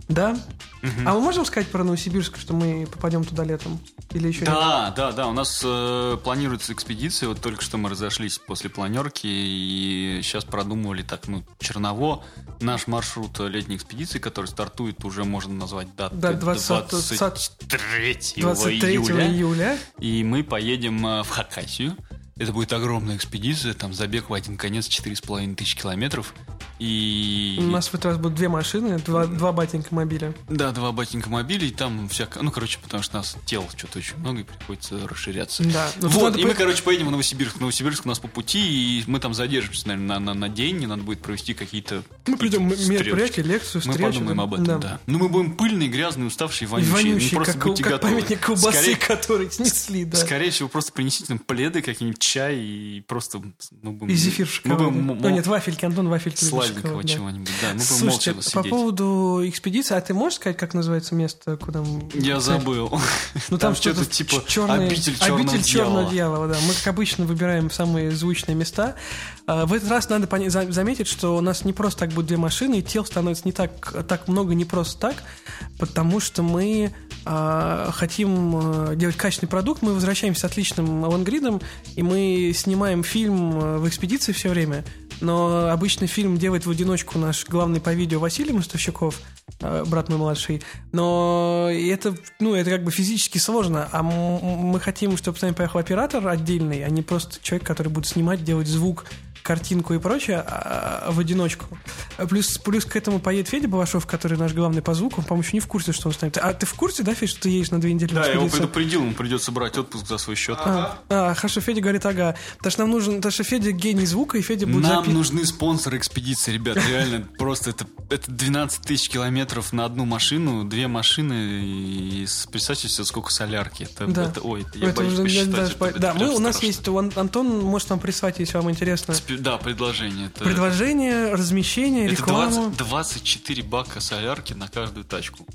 Да? А мы можем сказать про Новосибирск, что мы попадем туда летом? Или еще нет? Да, да, да, у нас э, планируется экспедиция, вот только что мы разошлись после планерки и сейчас продумывали так, ну, Черново, наш маршрут летней экспедиции, который стартует уже, можно назвать дату Да, 20 23 23 июля. июля. И мы поедем э, в Хакасию. Это будет огромная экспедиция, там забег в один конец 4,5 тысяч километров. И... У нас в этот раз будут две машины, два, два батенька мобиля. Да, два батенька мобилей, и там всякое... Ну, короче, потому что нас тел что-то очень много, и приходится расширяться. Да. Ну, вот, и мы, по- короче, поедем в Новосибирск. В Новосибирск у нас по пути, и мы там задержимся, наверное, на, на, на день, и надо будет провести какие-то... Мы придем мероприятие, лекцию, Мы встречу. подумаем об этом, да. Ну, мы будем пыльные, грязные, уставшие, вонючие. Вонючий, ну, просто как, будьте как готовы. памятник колбасы, Скорее- который снесли, да. Скорее всего, просто принесите нам пледы, какие-нибудь чай и просто... Мы будем, И зефир в Мы шоколаде. будем м- Ну нет, вафельки, Антон, вафельки. сладенького чего-нибудь, да. Мы будем Слушайте, молча по сидеть. поводу экспедиции, а ты можешь сказать, как называется место, куда мы... Я забыл. Ну там, что-то типа черный, обитель черного обитель черного дьявола. да. Мы, как обычно, выбираем самые звучные места. А, В этот раз надо заметить, что у нас не просто так будет две машины, и тел становится не так, так много не просто так, потому что мы а, хотим э, делать качественный продукт, мы возвращаемся с отличным лонгридом, и мы снимаем фильм э, в экспедиции все время. Но обычно фильм делает в одиночку наш главный по видео Василий Мостовщиков, э, брат мой младший. Но это, ну, это как бы физически сложно. А мы хотим, чтобы с нами поехал оператор отдельный, а не просто человек, который будет снимать, делать звук, картинку и прочее а, в одиночку. А Плюс, плюс к этому поедет Федя Балашов, который наш главный по звуку. Он, по-моему, еще не в курсе, что он станет. А ты в курсе, да, Федя, что ты едешь на две недели? Да, я его предупредил, ему придется брать отпуск за свой счет. А, а, хорошо, Федя говорит, ага. Потому что нам нужен, потому что Федя гений звука, и Федя будет Нам нужны спонсоры экспедиции, ребят. [LAUGHS] Реально, просто это, это 12 тысяч километров на одну машину, две машины, и представьте себе, сколько солярки. Это, Да. это- ой, я Это боюсь посчитать. да, мы, у нас есть, Антон может вам прислать, если вам интересно. Да, предложение. Это, Предложение, размещение, это рекламу. 20 24 бака солярки на каждую тачку.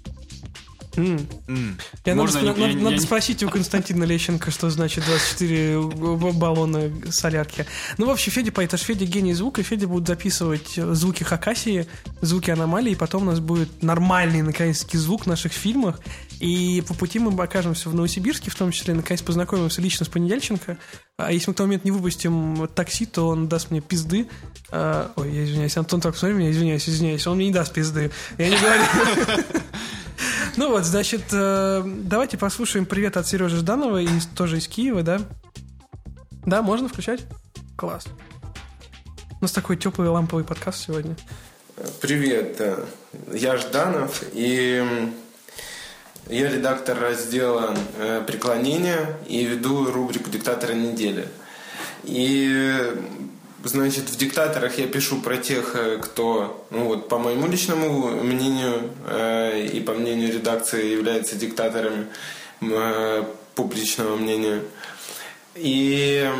М. М. Я, Можно надо, я- надо- я- надо я спросить у Константина Лещенко, что значит 24 б- баллона солярки. Ну, в общем, Федя поедет, аж Федя гений звука, и Федя будет записывать звуки Хакасии, звуки аномалий, и потом у нас будет нормальный, наконец-таки, звук в наших фильмах. И по пути мы окажемся в Новосибирске, в том числе, наконец познакомимся лично с Понедельченко. А если мы к тому моменту не выпустим такси, то он даст мне пизды. А, ой, я извиняюсь, Антон, так посмотри меня, извиняюсь, извиняюсь. Он мне не даст пизды. Я не говорю. Ну вот, значит, э, давайте послушаем привет от Сережи Жданова, из, тоже из Киева, да? Да, можно включать? Класс. У нас такой теплый ламповый подкаст сегодня. Привет, э, я Жданов, и я редактор раздела э, «Преклонение» и веду рубрику «Диктаторы недели». И, значит, в «Диктаторах» я пишу про тех, э, кто, ну вот, по моему личному мнению э, и по мнению редакции является диктаторами э, публичного мнения. И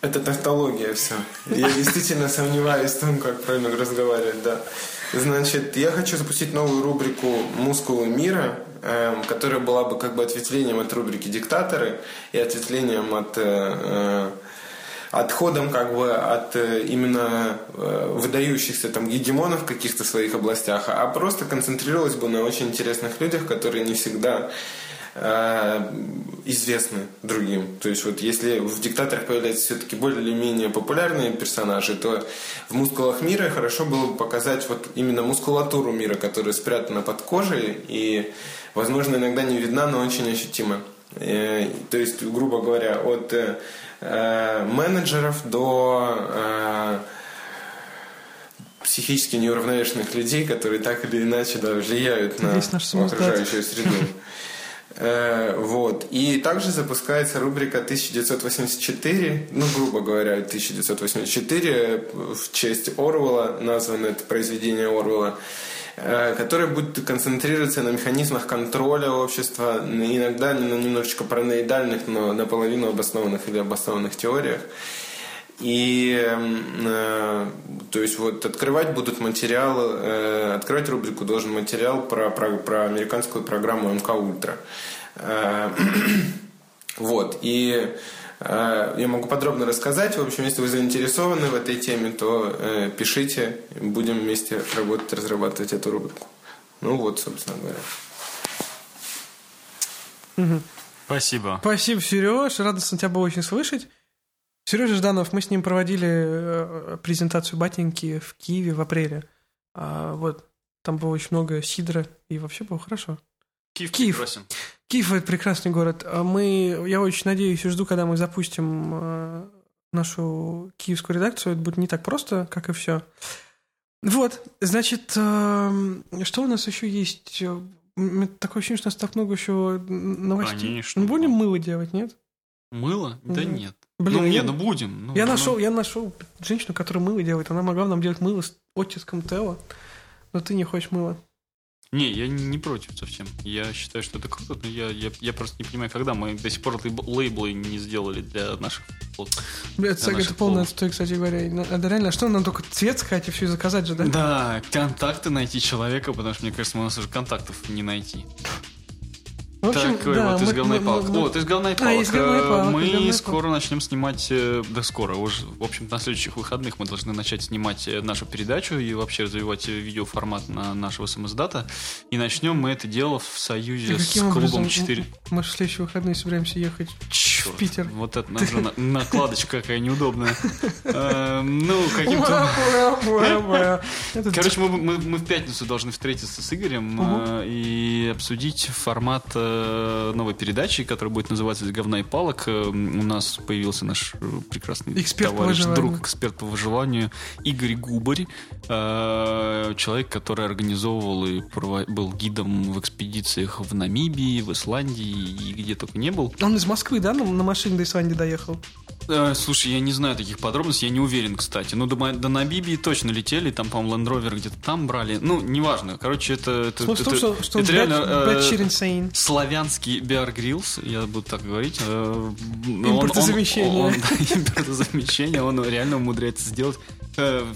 это тавтология все. Я [LAUGHS] действительно сомневаюсь в том, как правильно разговаривать, да. Значит, я хочу запустить новую рубрику «Мускулы мира», эм, которая была бы как бы ответвлением от рубрики «Диктаторы» и ответвлением от... э, э, отходом как бы от э, именно э, выдающихся там гегемонов в каких-то своих областях, а просто концентрировалась бы на очень интересных людях, которые не всегда э, известны другим. То есть вот если в диктаторах появляются все-таки более или менее популярные персонажи, то в мускулах мира хорошо было бы показать вот именно мускулатуру мира, которая спрятана под кожей и, возможно, иногда не видна, но очень ощутима. То есть, грубо говоря, от э, менеджеров до э, психически неуравновешенных людей, которые так или иначе да, влияют на окружающую среду. Э, Вот. И также запускается рубрика 1984, ну, грубо говоря, 1984, в честь Орвелла, названо это произведение Орвелла, э, которое будет концентрироваться на механизмах контроля общества, иногда на немножечко параноидальных, но наполовину обоснованных или обоснованных теориях. И, м, э, то есть, вот открывать будут материалы, э, открывать рубрику должен материал про, про, про американскую программу МК Ультра. Э, [CLEARS THROAT] вот. И я могу подробно рассказать. В общем, если вы заинтересованы в этой теме, то э, пишите, будем вместе работать, разрабатывать эту рубрику. Ну вот, собственно говоря. Спасибо. Спасибо, Сереж. Радостно тебя было очень слышать. Сережа Жданов, мы с ним проводили э, презентацию батеньки в Киеве в апреле. А, вот, там было очень много сидра, и вообще было хорошо. Киев, Киев. просим. Киев это прекрасный город. А Мы, я очень надеюсь и жду, когда мы запустим э, нашу киевскую редакцию. Это будет не так просто, как и все. Вот, значит, э, что у нас еще есть? Э, Такое ощущение, что у нас так много еще новостей. Конечно. Мы будем мыло делать, нет? Мыло? Да Мгм. нет. Блин, ну, я- не, ну будем. Ну, я ну, нашел, я нашел женщину, которая мыло делает. Она могла нам делать мыло с оттиском Тео. Но ты не хочешь мыло. Не, я не против совсем. Я считаю, что это круто, но я, я, я просто не понимаю, когда мы до сих пор лейб- лейблы не сделали для наших фото. Бля, Это, Для это полов. отстой, кстати говоря. Надо реально, а что нам только цвет сказать и все заказать же, да? Да, контакты найти человека, потому что, мне кажется, у нас уже контактов не найти. В общем, Такой да, вот из говна и мы- палок. мы- Вот, из говна и А, палок. из говна и Э, палок, Мы и скоро начнем снимать, э, да скоро, уже, в общем на следующих выходных мы должны начать снимать э, нашу передачу и вообще развивать э, видеоформат на нашего самоздата. И начнем мы это дело в союзе с клубом образом 4. Мы же в следующие выходные собираемся ехать. Черт, Питер. Вот это уже на- накладочка какая неудобная. [LAUGHS] Э, Ну, каким-то... Короче, мы, в пятницу должны встретиться с Игорем, э, и обсудить формат э, новой передачи, которая будет называться «Из говна и палок». Э, У нас появился наш э, прекрасный Эксперт товарищ, друг, эксперт по выживанию Игорь Губарь. Э, Человек, который организовывал и был гидом в экспедициях в Намибии, в Исландии и где только не был. Он из Москвы, да, на, машине до Исландии доехал? Э, Слушай, я не знаю таких подробностей, я не уверен, кстати. Ну, до, до Намибии точно летели, там, по-моему, Land Rover где-то там брали. Ну, неважно. Короче, это... это, в том, это- что, что это реально, э, Бэтчер insane. Славянский Bear Grylls, я буду так говорить. э, он- он- Импортозамещение. он- [LAUGHS] да, Импортозамещение, он реально умудряется сделать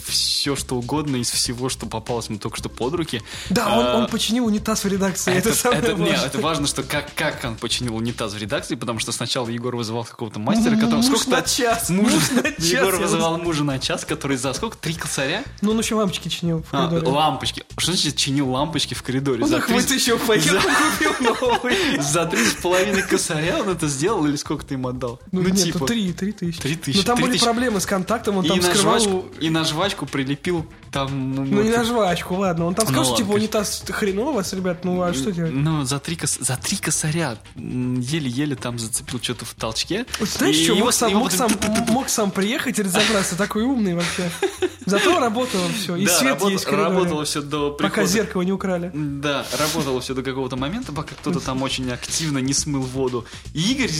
все, что угодно из всего, что попалось ему только что под руки. Да, он, Э, он починил унитаз в редакции. Это, самое это, важное. это важно, что как, как он починил унитаз в редакции, потому что сначала Егор вызывал какого-то мастера, который Муж сколько на час, [LAUGHS] муж, муж на [LAUGHS] час, Егор вызывал мужа на час, который за сколько? Три косаря? Ну, он еще лампочки чинил в А, коридоре. лампочки. Что значит чинил лампочки в коридоре? Он За их три- вытащил, поехал, купил [LAUGHS] новый. За три с половиной косаря он это сделал или сколько ты им отдал? Ну, нет, ну, три, три тысячи. Три тысячи, Но там три были проблемы с контактом, он там скрывал... и на жвачку прилепил там... Ну, не вот- на жвачку, ладно. Он там Ну, сказал, что, типа, унитаз хреново вас, ребят, ну, а что делать? Ну, за три, кос- за три косаря еле-еле там зацепил что-то в толчке. Знаешь, И что, его- мог сам, мог, сам, [LAUGHS] мог сам приехать и разобраться, такой умный вообще. Зато работало все, и Да, свет работа- есть работало все до прихода. пока зеркало не украли. Да, работало все до какого-то момента, пока кто-то там очень активно не смыл воду. И Игорь,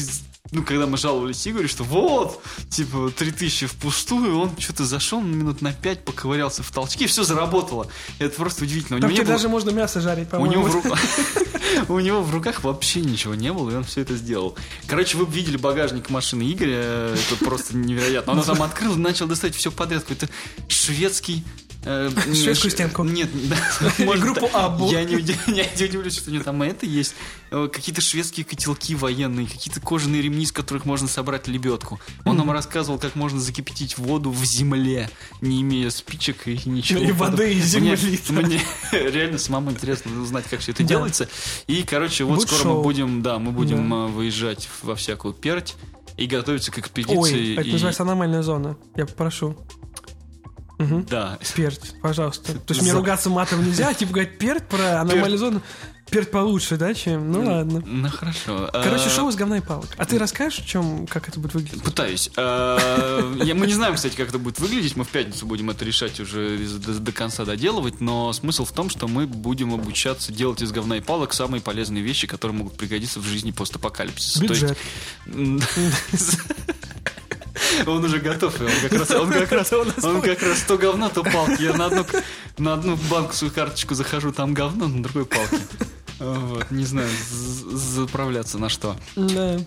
ну, когда мы жаловались Игорю, что вот, типа, 3000 впустую, он что-то зашел минут на 5, поковырялся в толчке, и все заработало. Это просто удивительно. У Там него было- даже можно мясо жарить, У него, по-моему. в [LAUGHS] [LAUGHS] у него в руках вообще ничего не было, и он все это сделал. Короче, вы бы видели багажник машины Игоря, это просто невероятно. Он там открыл и начал достать все подряд. Какой-то шведский... э, [LAUGHS] Шведскую стенку. Нет, [LAUGHS] да, [LAUGHS] группу да. Аббу. Я не, удивлюсь, что у него там и это есть. Э, Какие-то шведские котелки военные, какие-то кожаные ремни, из которых можно собрать лебедку. Он нам рассказывал, как можно закипятить воду в земле, не имея спичек и ничего. И воды из Мне- земли. Мне реально самому интересно узнать, как все это делается. И, короче, вот скоро мы будем, да, мы будем э, выезжать во всякую перть и готовиться к экспедиции. Ой, это и- называется аномальная зона. Я попрошу. Да. Перть, пожалуйста. То есть мне За- ругаться матом нельзя, типа говорить перть про аномальную зону. Перть получше, да, чем? Ну ладно. Ну, хорошо. Короче, Э, шоу из говна и палок. А ты расскажешь, чем, как это будет выглядеть? Пытаюсь. Э, Мы не знаем, кстати, как это будет выглядеть. Мы в пятницу будем это решать уже до, конца доделывать. Но смысл в том, что мы будем обучаться делать из говна и палок самые полезные вещи, которые могут пригодиться в жизни постапокалипсиса. Бюджет. [LAUGHS] [LAUGHS] [LAUGHS] Он уже готов, он как раз, он как раз, он как раз то говна, то палки. Я на одну, на одну банковскую карточку захожу, там говно, на другой палки. Вот, не знаю, заправляться на что. Да.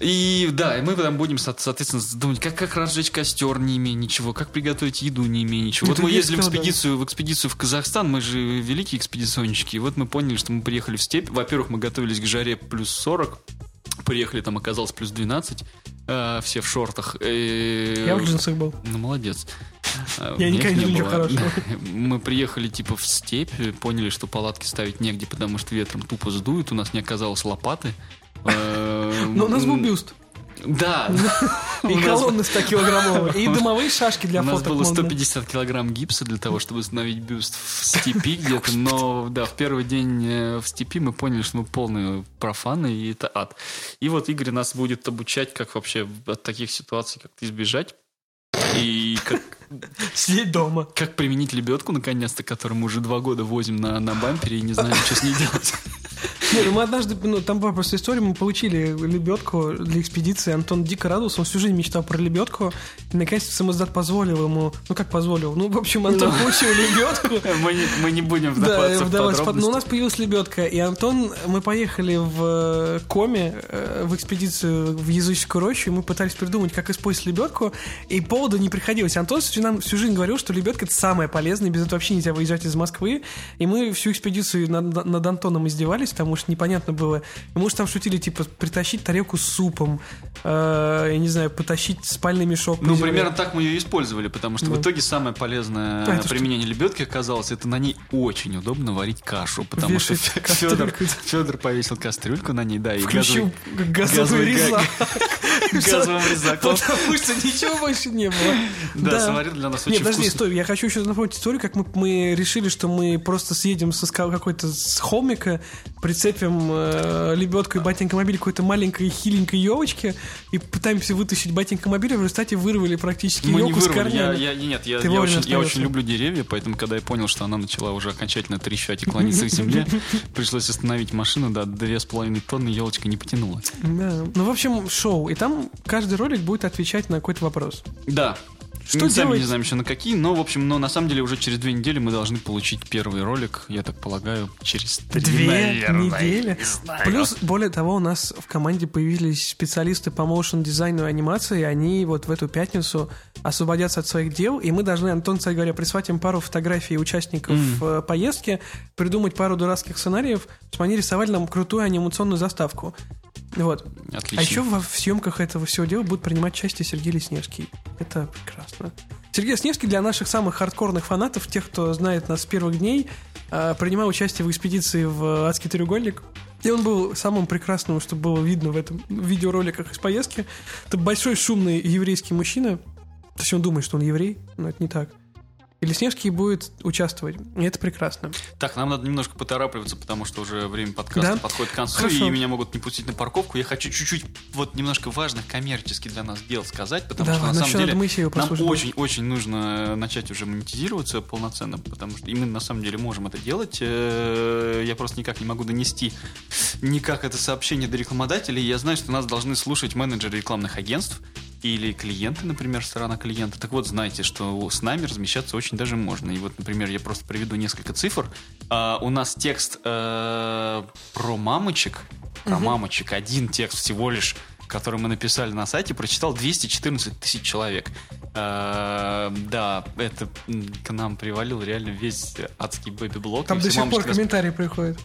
И да, и мы там будем, со- соответственно, думать, как, как разжечь костер, не имея ничего, как приготовить еду, не имея ничего. Вот Это мы есть ездили в кто, да. экспедицию, в экспедицию в Казахстан, мы же великие экспедиционщики, и вот мы поняли, что мы приехали в степь. Во-первых, мы готовились к жаре плюс 40, приехали, там оказалось плюс 12, э, все в шортах. Я в джинсах был. ну, молодец. Я никогда не ничего хорошего. [LAUGHS] Мы приехали типа в степь, поняли, что палатки ставить негде, потому что ветром тупо сдует, у нас не оказалось лопаты. [LAUGHS] Э, Но у нас был бюст. Да. [LAUGHS] И колонны 100 килограммовые. [LAUGHS] И дымовые шашки для У нас было модные. 150 килограмм гипса для того, чтобы установить бюст в степи [LAUGHS] где-то, но да, в первый день э, в степи мы поняли, что мы полные профаны, и это ад. И вот Игорь нас будет обучать, как вообще от таких ситуаций как-то избежать. И как, Сидеть дома. как применить лебедку, наконец-то, которую мы уже два года возим на, на бампере и не знаем, что с ней делать. Не, ну мы однажды, ну там была просто история, мы получили лебедку для экспедиции. Антон дико радовался, он всю жизнь мечтал про лебедку. И наконец-то самоздат позволил ему, ну как позволил, ну в общем Антон получил лебедку. [LAUGHS] Мы не, мы не будем Да, вдаваться в вдаваться в под-. Но у нас появилась лебедка, и Антон, мы поехали в э, Коме, э, в экспедицию в языческую рощу, и мы пытались придумать, как использовать лебедку, и повода не приходилось. Антон нам всю жизнь говорил, что лебедка это самое полезное, без этого вообще нельзя выезжать из Москвы, и мы всю экспедицию над, над Антоном издевались, потому что непонятно было. Мы же там шутили, типа, притащить тарелку с супом, э, я не знаю, потащить спальный мешок. Ну, примерно так мы ее использовали, потому что Да. в итоге самое полезное А, применение лебедки оказалось, это на ней очень удобно варить кашу, потому что Вешать Федор, кастрюльку. Федор повесил кастрюльку на ней, да, и Включил газовый, газовый газовый резак. [LAUGHS] газовым резаком. Потому что ничего больше не было. Да, сварил для нас Нет, очень подожди, вкусно. стой, я хочу еще напомнить историю, как мы, решили, что мы просто съедем со ска- какой-то с холмика, прицепим э, лебедку и батенька мобиль к какой-то маленькой хиленькой елочке и пытаемся вытащить батенька мобиль, и в результате вырвали практически Мы не елку с вырвали, я, корнями. я- нет, я, Ты я вовремя очень, я очень люблю деревья, поэтому когда я понял, что она начала уже окончательно трещать и клониться к земле, [LAUGHS] пришлось остановить машину, да, две с половиной тонны елочка не потянула. Да. Ну, в общем, шоу. И там каждый ролик будет отвечать на какой-то вопрос. Да. Что мы сами делать? не знаем еще на какие, но, в общем, но на самом деле уже через две недели мы должны получить первый ролик, я так полагаю, через три, Две наверное, недели. не знаю. Плюс, более того, у нас в команде появились специалисты по моушен дизайну и анимации, и они вот в эту пятницу освободятся от своих дел, и мы должны, Антон, кстати говоря, прислать им пару фотографий участников э, поездки, придумать пару дурацких сценариев, чтобы они рисовали нам крутую анимационную заставку. Вот. Отлично. А еще во в съемках этого всего дела будет принимать участие Сергей Лесневский. Это прекрасно. Сергей Лесневский для наших самых хардкорных фанатов, тех, кто знает нас с первых дней, э, принимал участие в экспедиции в Адский треугольник. И он был самым прекрасным, что было видно в этом в видеороликах из поездки. Это большой шумный еврейский мужчина. То есть он думает, что он еврей, но это не так. И Лесневский будет участвовать. И это прекрасно. Так, нам надо немножко поторапливаться, потому что уже время подкаста Да? подходит к концу, Хорошо. и меня могут не пустить на парковку. Я хочу чуть-чуть вот немножко важных коммерчески для нас дел сказать, потому Да что на ладно, самом деле нам очень-очень нужно начать уже монетизироваться полноценно, потому что и мы на самом деле можем это делать. Э, Я просто никак не могу донести никак это сообщение до рекламодателей. Я знаю, что нас должны слушать менеджеры рекламных агентств, или клиенты, например, сторона клиента. Так вот, знайте, что с нами размещаться очень даже можно. И вот, например, я просто приведу несколько цифр. А, у нас текст э, про мамочек, про мамочек, один текст всего лишь, который мы написали на сайте, прочитал 214 тысяч человек. Э, да, это к нам привалил реально весь адский бэби-блог. Там до сих пор комментарии приходят.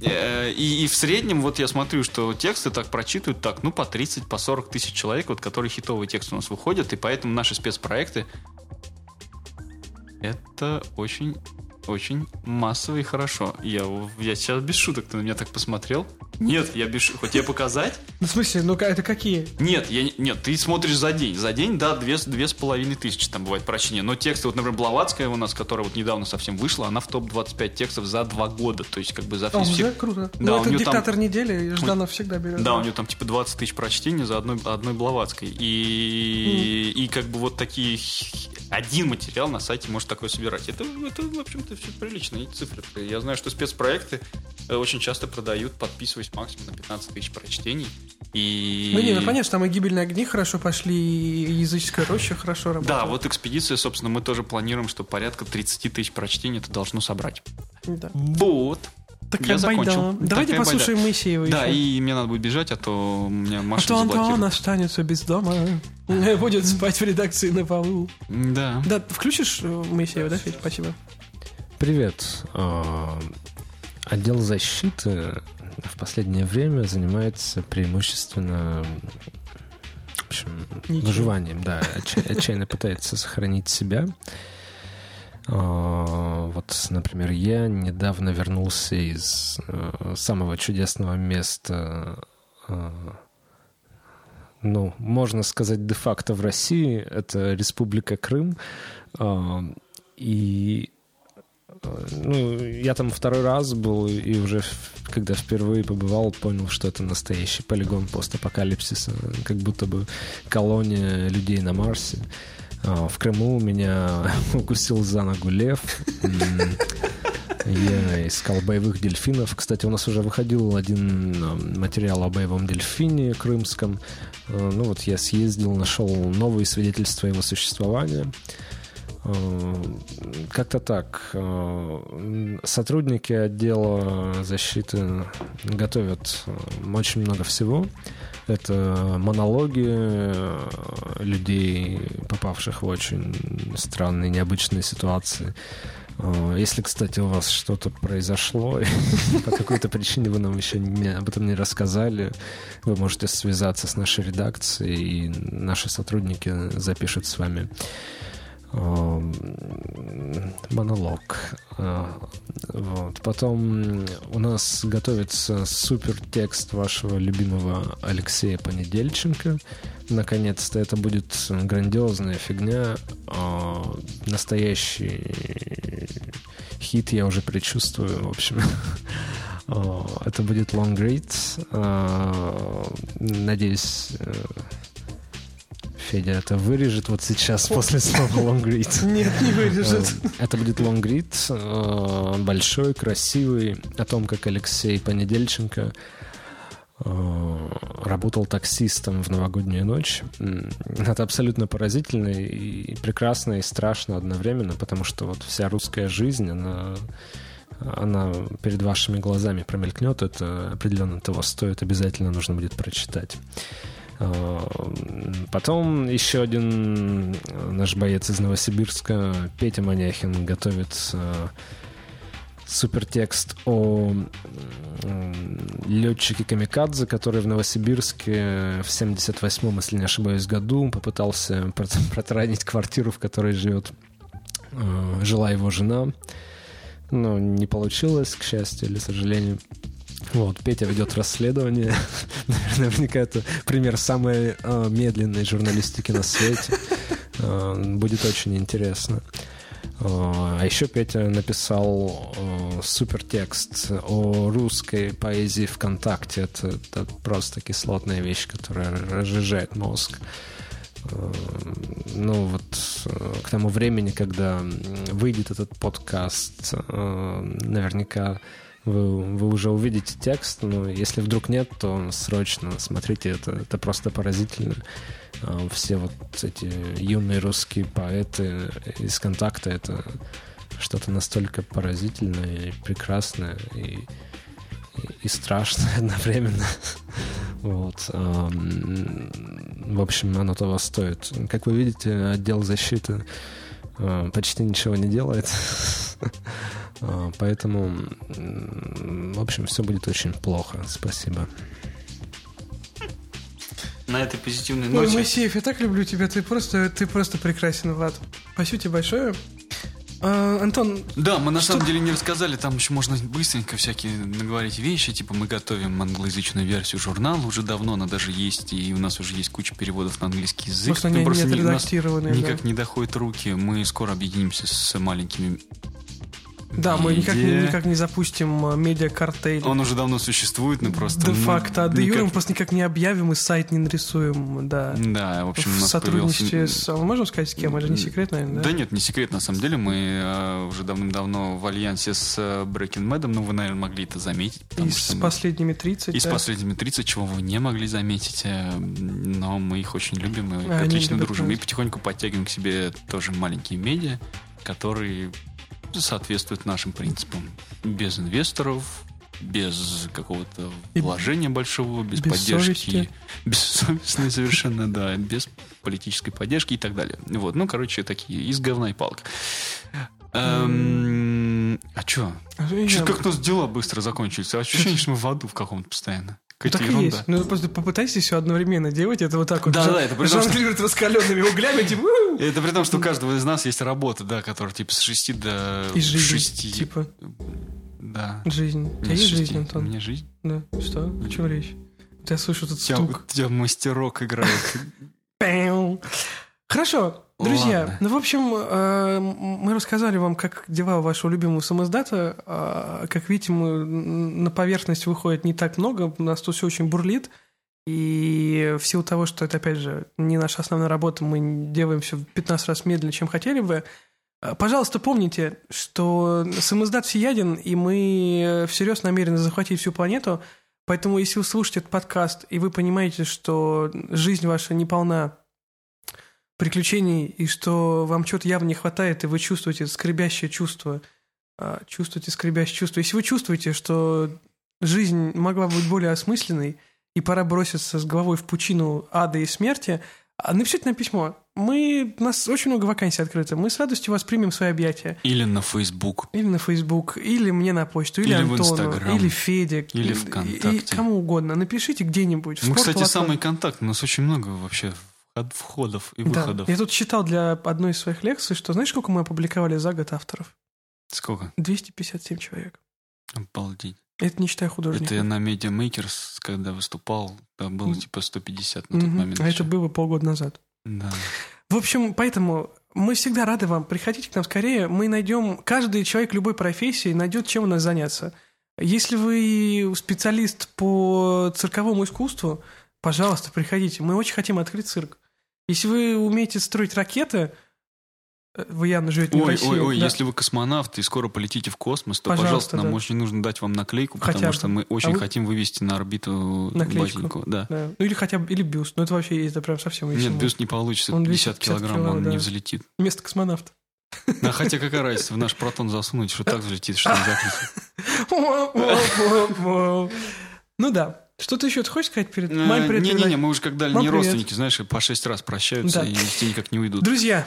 Э, И, и в среднем, вот я смотрю, что тексты так прочитывают так, ну, по 30, по 40 тысяч человек, вот, которые хитовые тексты у нас выходят, и поэтому наши спецпроекты это очень очень массово и хорошо. Я, я сейчас без шуток, ты на меня так посмотрел. Нет, я без шуток. Тебе показать? Ну, в смысле, ну это какие? Нет, я, не- нет, ты смотришь за день. За день, да, две, две с половиной тысячи там бывает прочтение. Но тексты, вот, например, Блаватская у нас, которая вот недавно совсем вышла, она в топ-25 текстов за два года. То есть, как бы за из всех- уже круто. Да, ну, это неё там- диктатор недели, и Жданов всегда берет. Да, у нее там типа 20 тысяч прочтений за одной, одной Блаватской. И, и как бы вот такие... Один материал на сайте может такое собирать. Это, это в общем-то, все приличные цифры. Я знаю, что спецпроекты э, очень часто продают, подписываясь максимум на 15 тысяч прочтений. И... Ну, не, ну, понятно, там и гибельные огни хорошо пошли, и языческая роща хорошо работает. Да, вот экспедиция, собственно, мы тоже планируем, что порядка 30 тысяч прочтений это должно собрать. Да. Вот. Такая Я закончил. Давайте Такая послушаем байда. Моисеева Да, еще. и мне надо будет бежать, а то у меня А машина то Антон останется без дома. [LAUGHS] Будет спать в редакции на полу. Да. Да, включишь э, Моисеева, да, Федь? Спасибо. Привет. А, Отдел защиты в последнее время занимается преимущественно в общем, выживанием, да, отча- отчаянно пытается сохранить себя. А, Вот, например, я недавно вернулся из э, самого чудесного места, э, ну, можно сказать, де-факто в России, это Республика Крым. А, И ну, я там второй раз был, и уже когда впервые побывал, понял, что это настоящий полигон постапокалипсиса, как будто бы колония людей на Марсе. А, В Крыму меня [LAUGHS] укусил за ногу лев. Я искал боевых дельфинов. Кстати, у нас уже выходил один а, материал о боевом дельфине крымском. А, Ну вот я съездил, нашел новые свидетельства его существования. Э, Как-то так. Э, Сотрудники отдела защиты готовят э, очень много всего. Это монологи людей, попавших в очень странные, необычные ситуации. Если, кстати, у вас что-то произошло, [LAUGHS] и по какой-то причине вы нам еще не- об этом не рассказали, вы можете связаться с нашей редакцией, и наши сотрудники запишут с вами монолог. Э, Вот. Потом у нас готовится супер текст вашего любимого Алексея Понедельченко. Наконец-то это будет грандиозная фигня. Э, Настоящий хит я уже предчувствую, в общем. Э, Это будет Long. Э, Надеюсь, Федя это вырежет вот сейчас после слова Long Read. [LAUGHS] Нет, не вырежет. Э, Это будет лонгрид, э, большой, красивый, о том, как Алексей Понедельченко э, работал таксистом в новогоднюю ночь. Это абсолютно поразительно и прекрасно, и страшно одновременно, потому что вот вся русская жизнь, она она перед вашими глазами промелькнет, это определенно того стоит, обязательно нужно будет прочитать. Э, Потом еще один наш боец из Новосибирска, Петя Маняхин, готовит э, супертекст о м, летчике Камикадзе, который в Новосибирске в 78-м, если не ошибаюсь, году попытался [LAUGHS] прот- протаранить квартиру, в которой живет э, жила его жена. Но не получилось, к счастью или к сожалению. Вот, Петя ведет расследование. [LAUGHS] Наверняка это пример самой э, медленной журналистики на свете. Э, будет очень интересно. Э, А еще Петя написал э, супертекст о русской поэзии ВКонтакте. Это, это просто кислотная вещь, которая разжижает мозг. Э, Ну вот к тому времени, когда выйдет этот подкаст, наверняка вы, вы уже увидите текст, но если вдруг нет, то срочно смотрите, это, это просто поразительно. Э, Все вот эти юные русские поэты из контакта, это что-то настолько поразительное и прекрасное, и, и, и страшное [LAUGHS] одновременно. Вот. В общем, оно того стоит. Как вы видите, отдел защиты э, почти ничего не делает. [LAUGHS] Э, Поэтому, в общем, все будет очень плохо. Спасибо. На этой позитивной Ой, ноте... Моисеев, я так люблю тебя, ты просто, ты просто прекрасен, Влад. Спасибо тебе большое. А, Антон, Да, мы на Что- самом деле не рассказали, там еще можно быстренько всякие наговорить вещи, типа мы готовим англоязычную версию журнала уже давно, она даже есть, и у нас уже есть куча переводов на английский язык. просто Ну, они просто не не- у нас отредактированные. никак да. не доходят руки, мы скоро объединимся с маленькими... Да, мы никак, Медиа. никак не запустим а, медиа-картель. Он уже давно существует, но просто... Де-факто, а мы де юре мы просто никак не объявим и сайт не нарисуем, да. Да, в общем, у в нас сотрудничестве появился- с... а мы можем сказать с кем? Это не секрет, наверное, да? Да нет, не секрет, на самом деле. Мы э, уже давным-давно в альянсе с э, Breaking Bad, ну, вы, наверное, могли это заметить. И с мы- последними 30, И с да? последними 30, чего вы не могли заметить, э, но мы их очень любим и А, отлично дружим. И потихоньку подтягиваем к себе тоже маленькие медиа, которые соответствуют нашим принципам. Без инвесторов, без какого-то вложения большого, без, без поддержки. совести. [LAUGHS] Бессовестные совершенно, да, без политической поддержки и так далее. Вот, ну, короче, такие, из говна и палок. Эм, А что? Я- Что как у нас дела быстро закончились? Ощущение, [LAUGHS] что мы в аду в каком-то постоянно. Ну, так и ерунда. есть. Ну, просто попытайтесь все одновременно делать. Это вот так вот. Да, да, это при том, что- раскаленными углями, типа... И Это при том, что у каждого из нас есть работа, да, которая типа с 6 до И жизнь. 6. Типа, Да. жизнь. У тебя есть жизнь, У Антон? меня жизнь. Да. Что? О чем речь? Я слышу У тебя, стук. у тебя мастерок играет. Хорошо, друзья. Ладно. Ну, в общем, э, мы рассказали вам, как дела вашего любимого самоздата. А, Как видите, мы на поверхность выходит не так много. У нас тут все очень бурлит. И в силу того, что это, опять же, не наша основная работа, мы делаем все в 15 раз медленнее, чем хотели бы. э, Пожалуйста, помните, что самоздат всеяден, и мы всерьез намерены захватить всю планету. Поэтому, если вы слушаете этот подкаст, и вы понимаете, что жизнь ваша не полна приключений, и что вам чего-то явно не хватает, и вы чувствуете скребящее чувство, а, чувствуете скребящее чувство. Если вы чувствуете, что жизнь могла быть более осмысленной, и пора броситься с головой в пучину ада и смерти, а, напишите нам письмо. мы, у нас очень много вакансий открыто. Мы с радостью вас примем в свои объятия. Или на Facebook. Или на Facebook, или мне на почту, или, Или в Антону, Инстаграм. или Феде. Или и- ВКонтакте. И, кому угодно. Напишите где-нибудь. в Мы, кстати, самый контакт. У нас очень много вообще входов и Да. выходов. Я тут считал для одной из своих лекций, что знаешь, сколько мы опубликовали за год авторов? Сколько? 257 человек. Обалдеть. Это не считая художников. Это я на Media Makers, когда выступал, там было Мгм. типа 150 на тот Мгм. момент. А еще. это было полгода назад. Да. В общем, поэтому мы всегда рады вам. Приходите к нам скорее. Мы найдем... Каждый человек любой профессии найдет, чем у нас заняться. Если вы специалист по цирковому искусству, пожалуйста, приходите. Мы очень хотим открыть цирк. Если вы умеете строить ракеты, э, вы явно живете не в Ой, России. ой, ой, да. если вы космонавт и скоро полетите в космос, то, Пожалуйста, пожалуйста, нам да. очень нужно дать вам наклейку, Хотя потому бы. что мы очень вы- хотим вывести на орбиту батеньку. Да. Да. Ну или хотя бы или бюст. Ну это вообще это прям совсем Нет, весело. бюст не получится, Он 50 весит 50 килограмм, кило, он да. не взлетит. Вместо космонавта. А хотя какая разница, в наш протон засунуть, что так взлетит, что не [LAUGHS] захлетит. Ну да. Что ты еще хочешь сказать перед... Э, Маме привет Не-не-не, передай. мы уже как дали Мам, не привет. родственники, знаешь, по шесть раз прощаются Да. и везде никак не уйдут. Друзья,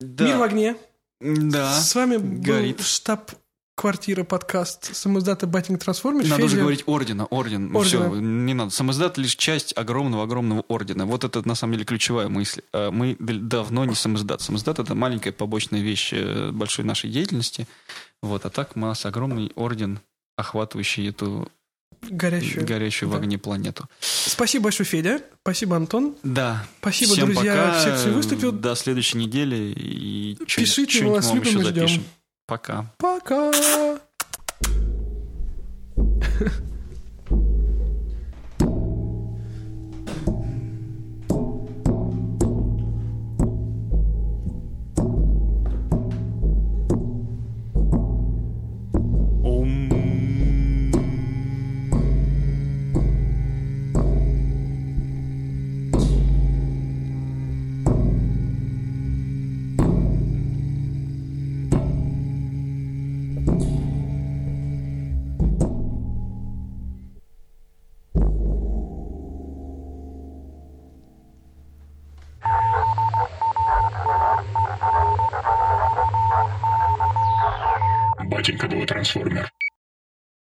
мир в Да, огне. да. С вами горит. был штаб-квартира подкаст самоздата Батинг Трансформер. Надо уже Федя. говорить ордена, орден. Ордена. Все, не надо. Самоздат лишь часть огромного-огромного ордена. Вот это на самом деле ключевая мысль. Э, Мы давно не самоздат. Самоздат это маленькая побочная вещь э, большой нашей деятельности. Вот, а так у нас огромный орден, охватывающий эту Горящую. горящую в Да. огне планету. Спасибо большое, Федя. Спасибо, Антон. Да. Спасибо, Всем друзья. пока. В секции выступил. До следующей недели. И Пишите, мы вас любим и ждем. запишем. Пока. Пока.